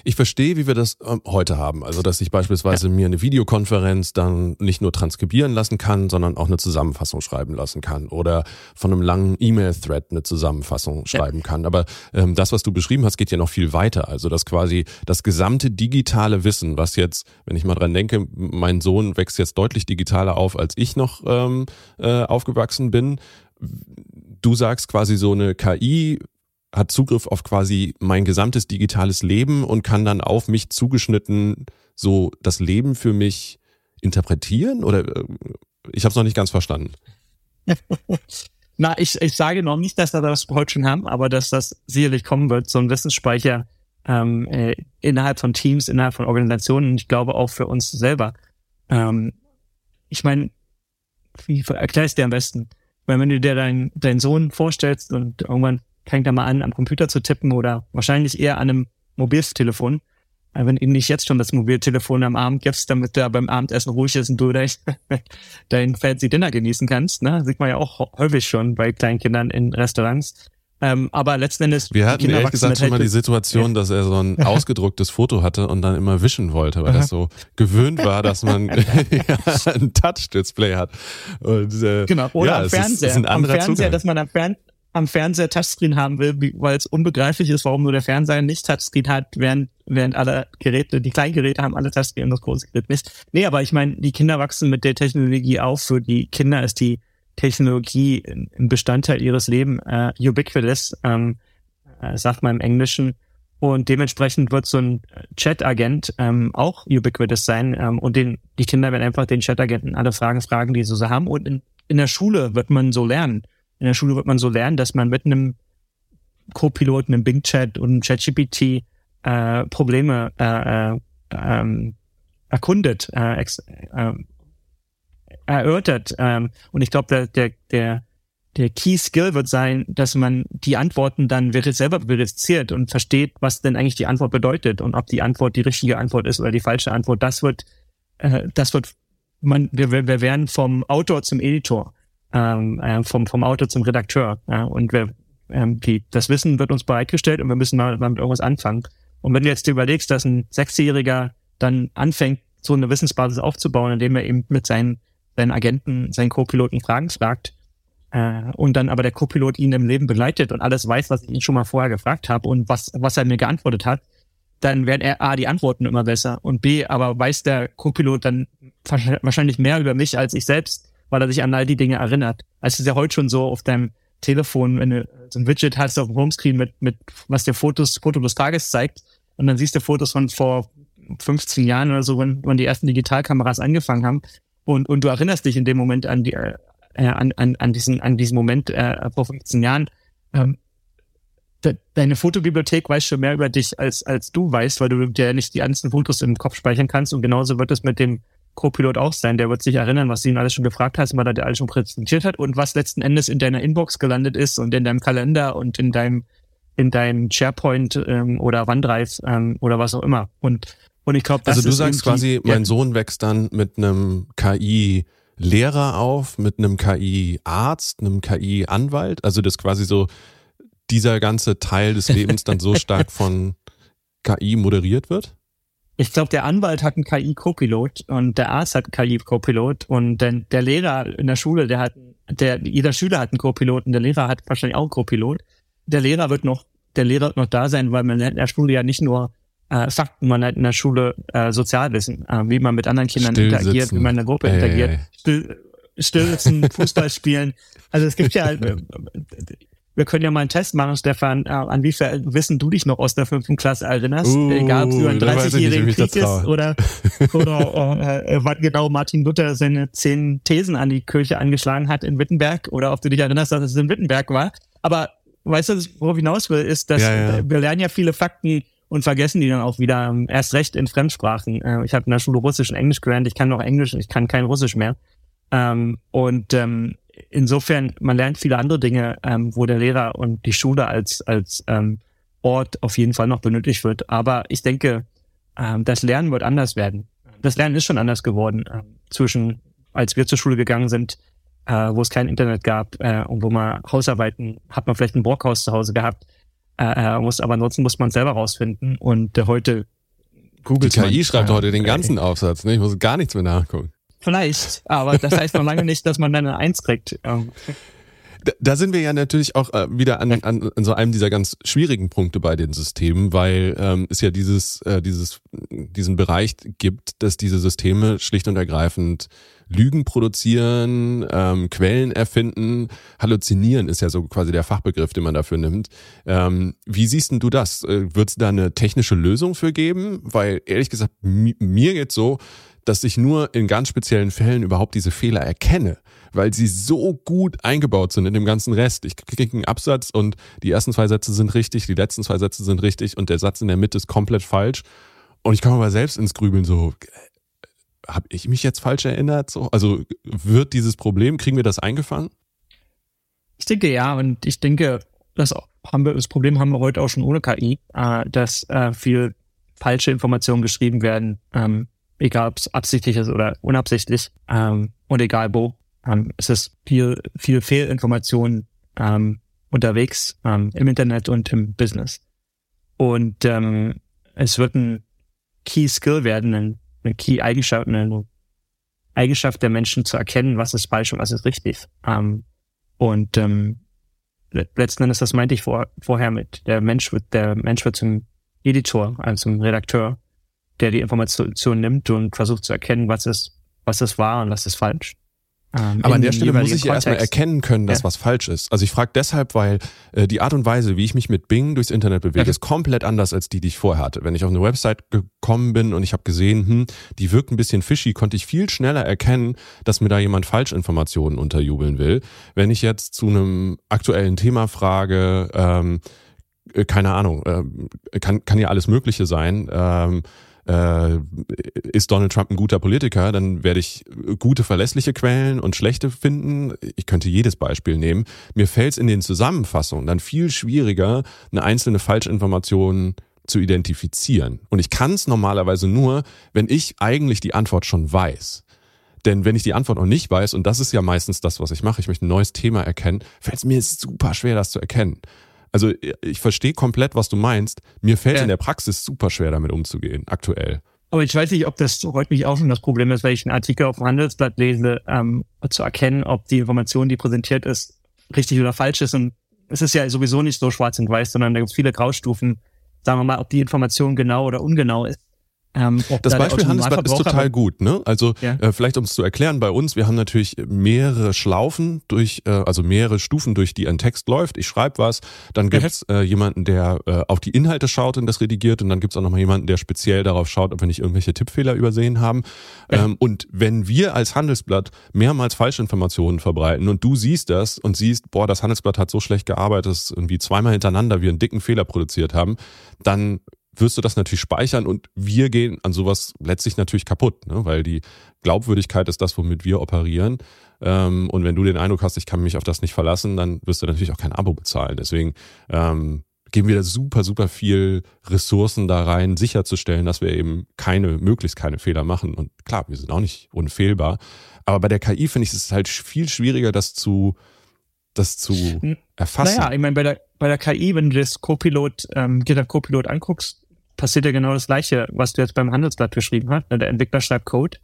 Ich verstehe, wie wir das ähm, heute haben. Also, dass ich beispielsweise ja. mir eine Videokonferenz dann nicht nur transkribieren lassen kann, sondern auch eine Zusammenfassung schreiben lassen kann oder von einem langen E-Mail-Thread eine Zusammenfassung schreiben ja. kann. Aber ähm, das, was du beschrieben hast, geht ja noch viel weiter. Also, dass quasi das gesamte digitale Wissen, was jetzt, wenn ich mal dran denke, mein Sohn wächst jetzt deutlich digitaler auf, als ich noch ähm, äh, aufgewachsen bin. Du sagst quasi so eine KI hat Zugriff auf quasi mein gesamtes digitales Leben und kann dann auf mich zugeschnitten so das Leben für mich interpretieren? Oder äh, ich habe es noch nicht ganz verstanden. Na, ich, ich sage noch nicht, dass wir das heute schon haben, aber dass das sicherlich kommen wird, so ein Wissensspeicher ähm, äh, innerhalb von Teams, innerhalb von Organisationen. Ich glaube auch für uns selber. Ähm, ich meine, wie erklärst ich dir am besten? Weil wenn du dir deinen deinen Sohn vorstellst und irgendwann fängt er mal an, am Computer zu tippen oder wahrscheinlich eher an einem Mobiltelefon. Wenn ihm nicht jetzt schon das Mobiltelefon am Abend gibst, damit er beim Abendessen ruhig ist und du dein, dein fancy Dinner genießen kannst, ne? Sieht man ja auch häufig schon bei kleinen Kindern in Restaurants. Ähm, aber letzten Endes. Wir hatten ehrlich gesagt schon mal die Situation, ja. dass er so ein ausgedrucktes Foto hatte und dann immer wischen wollte, weil er so gewöhnt war, dass man ja, ein Touch-Display hat. Und, äh, genau, oder ja, am Fernseher. Ist, ist am Fernseher, Zugang. dass man am Fernseher am Fernseher Touchscreen haben will, weil es unbegreiflich ist, warum nur der Fernseher nicht Touchscreen hat, während, während alle Geräte, die kleinen Geräte haben alle Touchscreen und das große Gerät nicht. Nee, aber ich meine, die Kinder wachsen mit der Technologie auf. Für die Kinder ist die Technologie ein Bestandteil ihres Lebens, äh, ubiquitous, ähm, äh, sagt man im Englischen. Und dementsprechend wird so ein Chat-Agent ähm, auch ubiquitous sein. Ähm, und den, die Kinder werden einfach den Chat-Agenten alle Fragen fragen, die sie so haben. Und in, in der Schule wird man so lernen in der Schule wird man so lernen, dass man mit einem Co-Piloten, einem Bing-Chat und einem ChatGPT äh, Probleme äh, äh, ähm, erkundet, äh, ex, äh, erörtert. Ähm, und ich glaube, der, der, der, der Key Skill wird sein, dass man die Antworten dann selber verifiziert und versteht, was denn eigentlich die Antwort bedeutet und ob die Antwort die richtige Antwort ist oder die falsche Antwort. Das wird, äh, das wird man, wir, wir werden vom Autor zum Editor ähm, äh, vom, vom Autor zum Redakteur. Ja? Und wir, ähm, die, das Wissen wird uns bereitgestellt und wir müssen mal, mal mit irgendwas anfangen. Und wenn du jetzt dir überlegst, dass ein Sechsjähriger dann anfängt, so eine Wissensbasis aufzubauen, indem er eben mit seinen, seinen Agenten, seinen Co-Piloten Fragen fragt, äh, und dann aber der Co-Pilot ihn im Leben begleitet und alles weiß, was ich ihn schon mal vorher gefragt habe und was, was er mir geantwortet hat, dann werden er A, die Antworten immer besser und B, aber weiß der Co-Pilot dann wahrscheinlich mehr über mich als ich selbst, weil er sich an all die Dinge erinnert. Also es ist ja heute schon so auf deinem Telefon, wenn du so ein Widget hast auf dem Homescreen mit, mit was dir Fotos, Foto des Tages zeigt und dann siehst du Fotos von vor 15 Jahren oder so, wenn, wenn die ersten Digitalkameras angefangen haben und, und du erinnerst dich in dem Moment an die, äh, an, an, an diesen, an diesen Moment äh, vor 15 Jahren, ähm, de, deine Fotobibliothek weiß schon mehr über dich, als, als du weißt, weil du dir nicht die ganzen Fotos im Kopf speichern kannst. Und genauso wird es mit dem Co-Pilot auch sein. Der wird sich erinnern, was du ihn alles schon gefragt hast, was er dir alles schon präsentiert hat und was letzten Endes in deiner Inbox gelandet ist und in deinem Kalender und in deinem in deinem SharePoint ähm, oder OneDrive ähm, oder was auch immer. Und und ich glaube, also du sagst quasi, mein ja. Sohn wächst dann mit einem KI Lehrer auf, mit einem KI-Arzt, einem KI-Anwalt. Also das quasi so dieser ganze Teil des Lebens dann so stark von KI moderiert wird? Ich glaube, der Anwalt hat einen KI-Copilot und der Arzt hat einen KI-Copilot und der, der Lehrer in der Schule, der hat, der, jeder Schüler hat einen Copilot und der Lehrer hat wahrscheinlich auch einen Copilot. Der Lehrer wird noch, der Lehrer wird noch da sein, weil man in der Schule ja nicht nur äh, Fakten, man hat in der Schule äh, Sozialwissen, äh, wie man mit anderen Kindern interagiert, wie man in der Gruppe Ey, interagiert, ey. still, still sitzen, Fußball spielen. Also es gibt ja, äh, wir können ja mal einen Test machen, Stefan, äh, an wie viel Wissen du dich noch aus der fünften Klasse erinnerst, Uh, egal ob ich nicht, 30-jährigen ob ich das Krieg ist oder, oder äh, wann genau Martin Luther seine zehn Thesen an die Kirche angeschlagen hat in Wittenberg oder ob du dich erinnerst, dass es in Wittenberg war. Aber weißt du, worauf ich hinaus will, ist, dass Ja, ja. äh, wir lernen ja viele Fakten und vergessen die dann auch wieder ähm, erst recht in Fremdsprachen. Äh, ich habe in der Schule Russisch und Englisch gelernt, ich kann noch Englisch, ich kann kein Russisch mehr. Ähm, und ähm, insofern, man lernt viele andere Dinge, ähm, wo der Lehrer und die Schule als, als ähm, Ort auf jeden Fall noch benötigt wird. Aber ich denke, ähm, das Lernen wird anders werden. Das Lernen ist schon anders geworden ähm, zwischen, als wir zur Schule gegangen sind, äh, wo es kein Internet gab äh, und wo man Hausarbeiten, hat man vielleicht ein Brockhaus zu Hause gehabt, äh, äh, muss, aber ansonsten muss man selber rausfinden und äh, heute Die googelt man. KI schreibt äh, heute den äh, ganzen Aufsatz, ne? Ich muss gar nichts mehr nachgucken. Vielleicht, aber das heißt noch lange nicht, dass man dann eine Eins kriegt. Da, da sind wir ja natürlich auch äh, wieder an, an, an so einem dieser ganz schwierigen Punkte bei den Systemen, weil ähm, es ja dieses, äh, dieses, diesen Bereich gibt, dass diese Systeme schlicht und ergreifend Lügen produzieren, ähm, Quellen erfinden, halluzinieren ist ja so quasi der Fachbegriff, den man dafür nimmt. Ähm, wie siehst denn du das? Äh, Wird es da eine technische Lösung für geben? Weil ehrlich gesagt, mi mir geht's so, dass ich nur in ganz speziellen Fällen überhaupt diese Fehler erkenne, weil sie so gut eingebaut sind in dem ganzen Rest. Ich kriege einen Absatz und die ersten zwei Sätze sind richtig, die letzten zwei Sätze sind richtig und der Satz in der Mitte ist komplett falsch. Und ich komme aber selbst ins Grübeln so, habe ich mich jetzt falsch erinnert? So, also wird dieses Problem, kriegen wir das eingefangen? Ich denke ja, und ich denke, das haben wir, das Problem haben wir heute auch schon ohne KI, äh, dass äh, viel falsche Informationen geschrieben werden, ähm, egal ob es absichtlich ist oder unabsichtlich, ähm, und egal wo. Ähm, es ist viel, viel Fehlinformation ähm, unterwegs ähm, im Internet und im Business. Und ähm, es wird ein Key Skill werden, ein, eine Key Eigenschaft, eine Eigenschaft der Menschen zu erkennen, was ist falsch und was ist richtig. Ähm, und ähm, le- letzten Endes, das meinte ich vor, vorher mit, der Mensch wird, der Mensch wird zum Editor, also zum Redakteur, der die Information nimmt und versucht zu erkennen, was ist, was ist wahr und was ist falsch. Ähm, Aber an der Stelle muss ich ja erstmal erkennen können, dass Ja. was falsch ist. Also ich frage deshalb, weil äh, die Art und Weise, wie ich mich mit Bing durchs Internet bewege, Mhm. ist komplett anders als die, die ich vorher hatte. Wenn ich auf eine Website gekommen bin und ich habe gesehen, hm, die wirkt ein bisschen fishy, konnte ich viel schneller erkennen, dass mir da jemand Falschinformationen unterjubeln will. Wenn ich jetzt zu einem aktuellen Thema frage, ähm, äh, keine Ahnung, äh, kann, kann ja alles Mögliche sein. Ähm, äh, ist Donald Trump ein guter Politiker, dann werde ich gute, verlässliche Quellen und schlechte finden. Ich könnte jedes Beispiel nehmen. Mir fällt es in den Zusammenfassungen dann viel schwieriger, eine einzelne Falschinformation zu identifizieren. Und ich kann es normalerweise nur, wenn ich eigentlich die Antwort schon weiß. Denn wenn ich die Antwort noch nicht weiß, und das ist ja meistens das, was ich mache, ich möchte ein neues Thema erkennen, fällt es mir super schwer, das zu erkennen. Also ich verstehe komplett, was du meinst. Mir fällt ja. in der Praxis super schwer, damit umzugehen, aktuell. Aber ich weiß nicht, ob das heute mich auch schon das Problem ist, weil ich einen Artikel auf dem Handelsblatt lese, ähm, zu erkennen, ob die Information, die präsentiert ist, richtig oder falsch ist. Und es ist ja sowieso nicht so schwarz und weiß, sondern da gibt es viele Graustufen. Sagen wir mal, ob die Information genau oder ungenau ist. Ähm, das da Beispiel Handelsblatt ist total gut. Ne? Also ja. äh, vielleicht um es zu erklären, bei uns, wir haben natürlich mehrere Schlaufen durch, äh, also mehrere Stufen, durch die ein Text läuft. Ich schreibe was, dann gibt's äh, jemanden, der äh, auf die Inhalte schaut und das redigiert und dann gibt's auch nochmal jemanden, der speziell darauf schaut, ob wir nicht irgendwelche Tippfehler übersehen haben. Ja. Ähm, und wenn wir als Handelsblatt mehrmals Falschinformationen verbreiten und du siehst das und siehst, boah, das Handelsblatt hat so schlecht gearbeitet, dass irgendwie zweimal hintereinander wir einen dicken Fehler produziert haben, dann wirst du das natürlich speichern und wir gehen an sowas letztlich natürlich kaputt, ne? weil die Glaubwürdigkeit ist das, womit wir operieren. Ähm, und wenn du den Eindruck hast, ich kann mich auf das nicht verlassen, dann wirst du natürlich auch kein Abo bezahlen. Deswegen ähm, geben wir da super, super viel Ressourcen da rein, sicherzustellen, dass wir eben keine, möglichst keine Fehler machen. Und klar, wir sind auch nicht unfehlbar. Aber bei der KI finde ich es halt viel schwieriger, das zu, das zu erfassen. Naja, ich meine, bei der, bei der KI, wenn du das Copilot, ähm, GitHub Copilot anguckst, passiert ja genau das Gleiche, was du jetzt beim Handelsblatt beschrieben hast. Der Entwickler schreibt Code.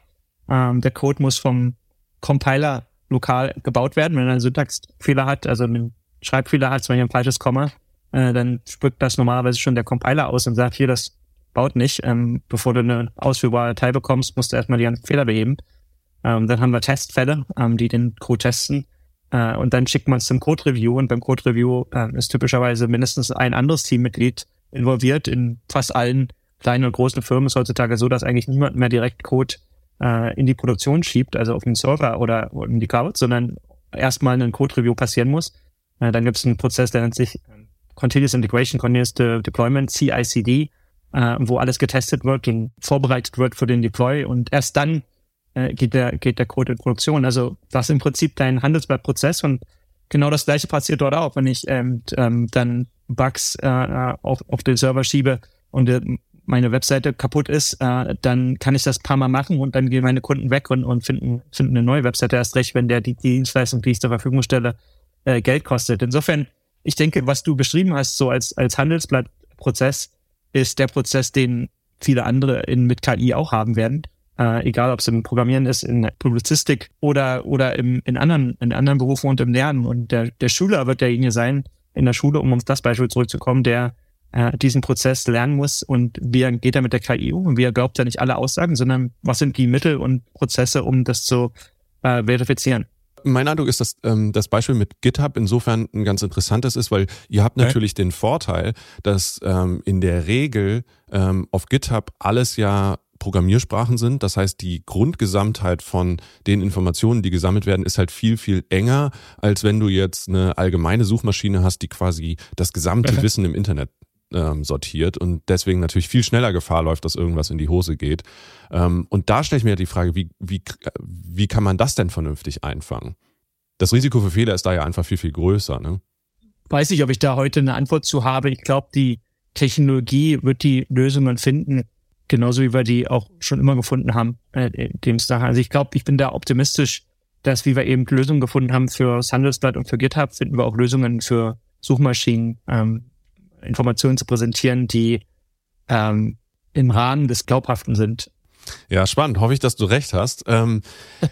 Ähm, der Code muss vom Compiler lokal gebaut werden. Wenn er einen Syntaxfehler hat, also einen Schreibfehler hat, zum Beispiel ein falsches Komma, äh, dann spuckt das normalerweise schon der Compiler aus und sagt, hier, das baut nicht. Ähm, bevor du eine ausführbare Datei bekommst, musst du erstmal die ganzen Fehler beheben. Ähm, dann haben wir Testfälle, ähm, die den Code testen. Äh, und dann schickt man es zum Code-Review und beim Code-Review äh, ist typischerweise mindestens ein anderes Teammitglied involviert. In fast allen kleinen und großen Firmen ist heutzutage so, dass eigentlich niemand mehr direkt Code äh, in die Produktion schiebt, also auf den Server oder, in die Cloud, sondern erstmal ein Code-Review passieren muss. Äh, dann gibt es einen Prozess, der nennt sich Continuous Integration, Continuous De Deployment, CICD, äh, wo alles getestet wird und vorbereitet wird für den Deploy und erst dann äh, geht, der, geht der Code in Produktion. Also das ist im Prinzip dein Handelsblattprozess und genau das gleiche passiert dort auch, wenn ich ähm, ähm, dann Bugs äh, auf, auf den Server schiebe und äh, meine Webseite kaputt ist, äh, dann kann ich das paar Mal machen und dann gehen meine Kunden weg und, und finden, finden eine neue Webseite erst recht, wenn der die, die Dienstleistung, die ich zur Verfügung stelle, äh, Geld kostet. Insofern, ich denke, was du beschrieben hast, so als, als Handelsblattprozess, ist der Prozess, den viele andere in, mit KI auch haben werden. Äh, egal, ob es im Programmieren ist, in Publizistik oder, oder im, in, anderen, in anderen Berufen und im Lernen. Und der, der Schüler wird derjenige sein, in der Schule, um auf das Beispiel zurückzukommen, der äh, diesen Prozess lernen muss und wie geht er mit der KI um und wie er glaubt ja nicht alle Aussagen, sondern was sind die Mittel und Prozesse, um das zu äh, verifizieren. Mein Eindruck ist, dass ähm, das Beispiel mit GitHub insofern ein ganz interessantes ist, weil ihr habt natürlich okay. den Vorteil, dass ähm, in der Regel ähm, auf GitHub alles ja Programmiersprachen sind. Das heißt, die Grundgesamtheit von den Informationen, die gesammelt werden, ist halt viel, viel enger, als wenn du jetzt eine allgemeine Suchmaschine hast, die quasi das gesamte Wissen im Internet ähm, sortiert und deswegen natürlich viel schneller Gefahr läuft, dass irgendwas in die Hose geht. Ähm, und da stelle ich mir die Frage, wie, wie, wie kann man das denn vernünftig einfangen? Das Risiko für Fehler ist da ja einfach viel, viel größer. Ne? Weiß nicht, ob ich da heute eine Antwort zu habe. Ich glaube, die Technologie wird die Lösungen finden, genauso wie wir die auch schon immer gefunden haben, äh, dem Sache. Also ich glaube, ich bin da optimistisch, dass wie wir eben Lösungen gefunden haben für das Handelsblatt und für GitHub, finden wir auch Lösungen für Suchmaschinen, ähm, Informationen zu präsentieren, die ähm, im Rahmen des Glaubhaften sind. Ja, spannend. Hoffe ich, dass du recht hast. Ähm,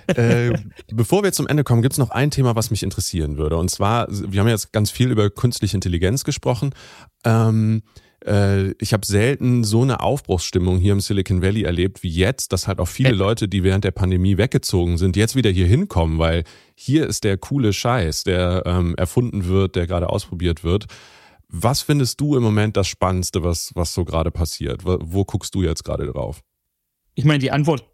äh, bevor wir zum Ende kommen, gibt es noch ein Thema, was mich interessieren würde. Und zwar, wir haben jetzt ganz viel über künstliche Intelligenz gesprochen. Ähm, äh, ich habe selten so eine Aufbruchsstimmung hier im Silicon Valley erlebt wie jetzt, dass halt auch viele Leute, die während der Pandemie weggezogen sind, jetzt wieder hier hinkommen, weil hier ist der coole Scheiß, der ähm, erfunden wird, der gerade ausprobiert wird. Was findest du im Moment das Spannendste, was, was so gerade passiert? Wo, wo guckst du jetzt gerade drauf? Ich meine, die Antwort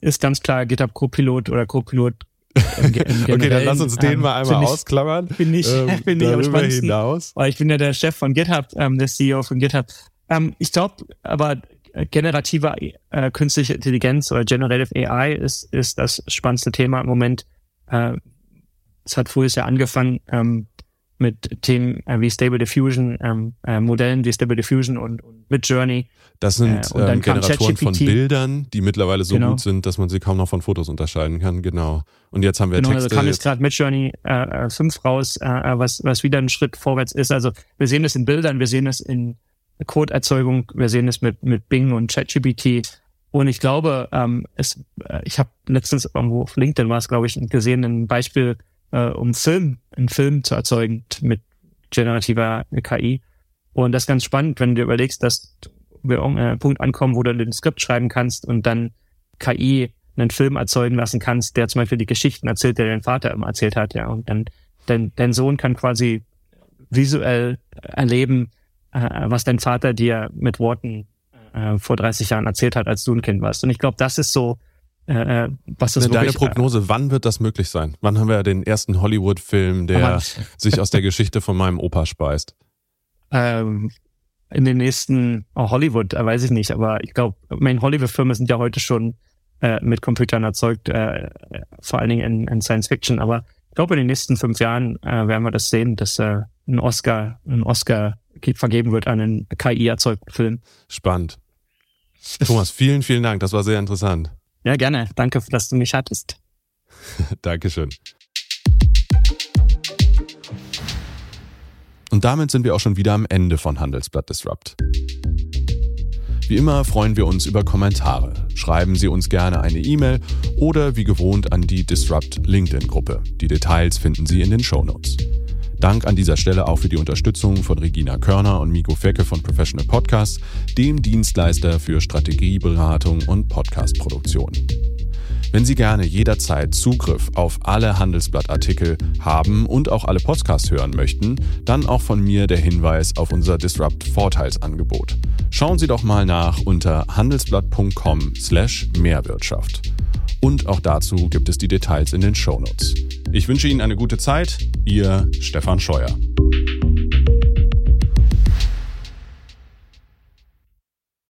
ist ganz klar GitHub Copilot oder Copilot okay, dann lass uns den ähm, mal einmal ausklammern. Bin ich, ähm, bin ich am spannendsten, hinaus. Weil ich bin ja der Chef von GitHub, ähm, der CEO von GitHub. Ähm, ich glaube, aber generative äh, künstliche Intelligenz oder Generative AI ist, ist das spannendste Thema im Moment. Äh, es hat früher ja angefangen ähm, mit Themen äh, wie Stable Diffusion, ähm, äh, Modellen wie Stable Diffusion und, und mit Journey. Das sind äh, ähm, Generatoren von Bildern, die mittlerweile so genau. gut sind, dass man sie kaum noch von Fotos unterscheiden kann. Genau. Und jetzt haben wir genau, Texte. Also kam jetzt gerade mit Journey äh, 5 äh, raus, äh, äh, was, was wieder ein Schritt vorwärts ist. Also wir sehen es in Bildern, wir sehen es in Codeerzeugung, wir sehen es mit, mit Bing und ChatGPT. Und ich glaube, ähm, es, äh, ich habe letztens irgendwo auf LinkedIn war es, glaube ich, gesehen, ein Beispiel, äh, um Film, einen Film zu erzeugen mit generativer KI. Und das ist ganz spannend, wenn du überlegst, dass wir irgendeinen Punkt ankommen, wo du ein Skript schreiben kannst und dann KI einen Film erzeugen lassen kannst, der zum Beispiel die Geschichten erzählt, der dein Vater immer erzählt hat, ja. Und dann dein, dein Sohn kann quasi visuell erleben, äh, was dein Vater dir mit Worten äh, vor 30 Jahren erzählt hat, als du ein Kind warst. Und ich glaube, das ist so, äh, äh was das Deine Prognose, wann wird das möglich sein? Wann haben wir den ersten Hollywood-Film, der sich aus der Geschichte von meinem Opa speist? Ähm, in den nächsten, oh, Hollywood, äh, weiß ich nicht, aber ich glaube, meine Hollywood-Filme sind ja heute schon äh, mit Computern erzeugt, äh, vor allen Dingen in, in Science Fiction. Aber ich glaube, in den nächsten fünf Jahren äh, werden wir das sehen, dass äh, ein Oscar, ein Oscar vergeben wird an einen KI-erzeugten Film. Spannend. Thomas, vielen, vielen Dank. Das war sehr interessant. Ja, gerne. Danke, dass du mich hattest. Dankeschön. Und damit sind wir auch schon wieder am Ende von Handelsblatt Disrupt. Wie immer freuen wir uns über Kommentare. Schreiben Sie uns gerne eine E-Mail oder wie gewohnt an die Disrupt LinkedIn-Gruppe. Die Details finden Sie in den Show Notes. Dank an dieser Stelle auch für die Unterstützung von Regina Körner und Miko Fecke von Professional Podcasts, dem Dienstleister für Strategieberatung und Podcastproduktion. Wenn Sie gerne jederzeit Zugriff auf alle Handelsblattartikel haben und auch alle Podcasts hören möchten, dann auch von mir der Hinweis auf unser Disrupt Vorteilsangebot. Schauen Sie doch mal nach unter handelsblatt.com slash Mehrwirtschaft. Und auch dazu gibt es die Details in den Shownotes. Ich wünsche Ihnen eine gute Zeit. Ihr Stefan Scheuer.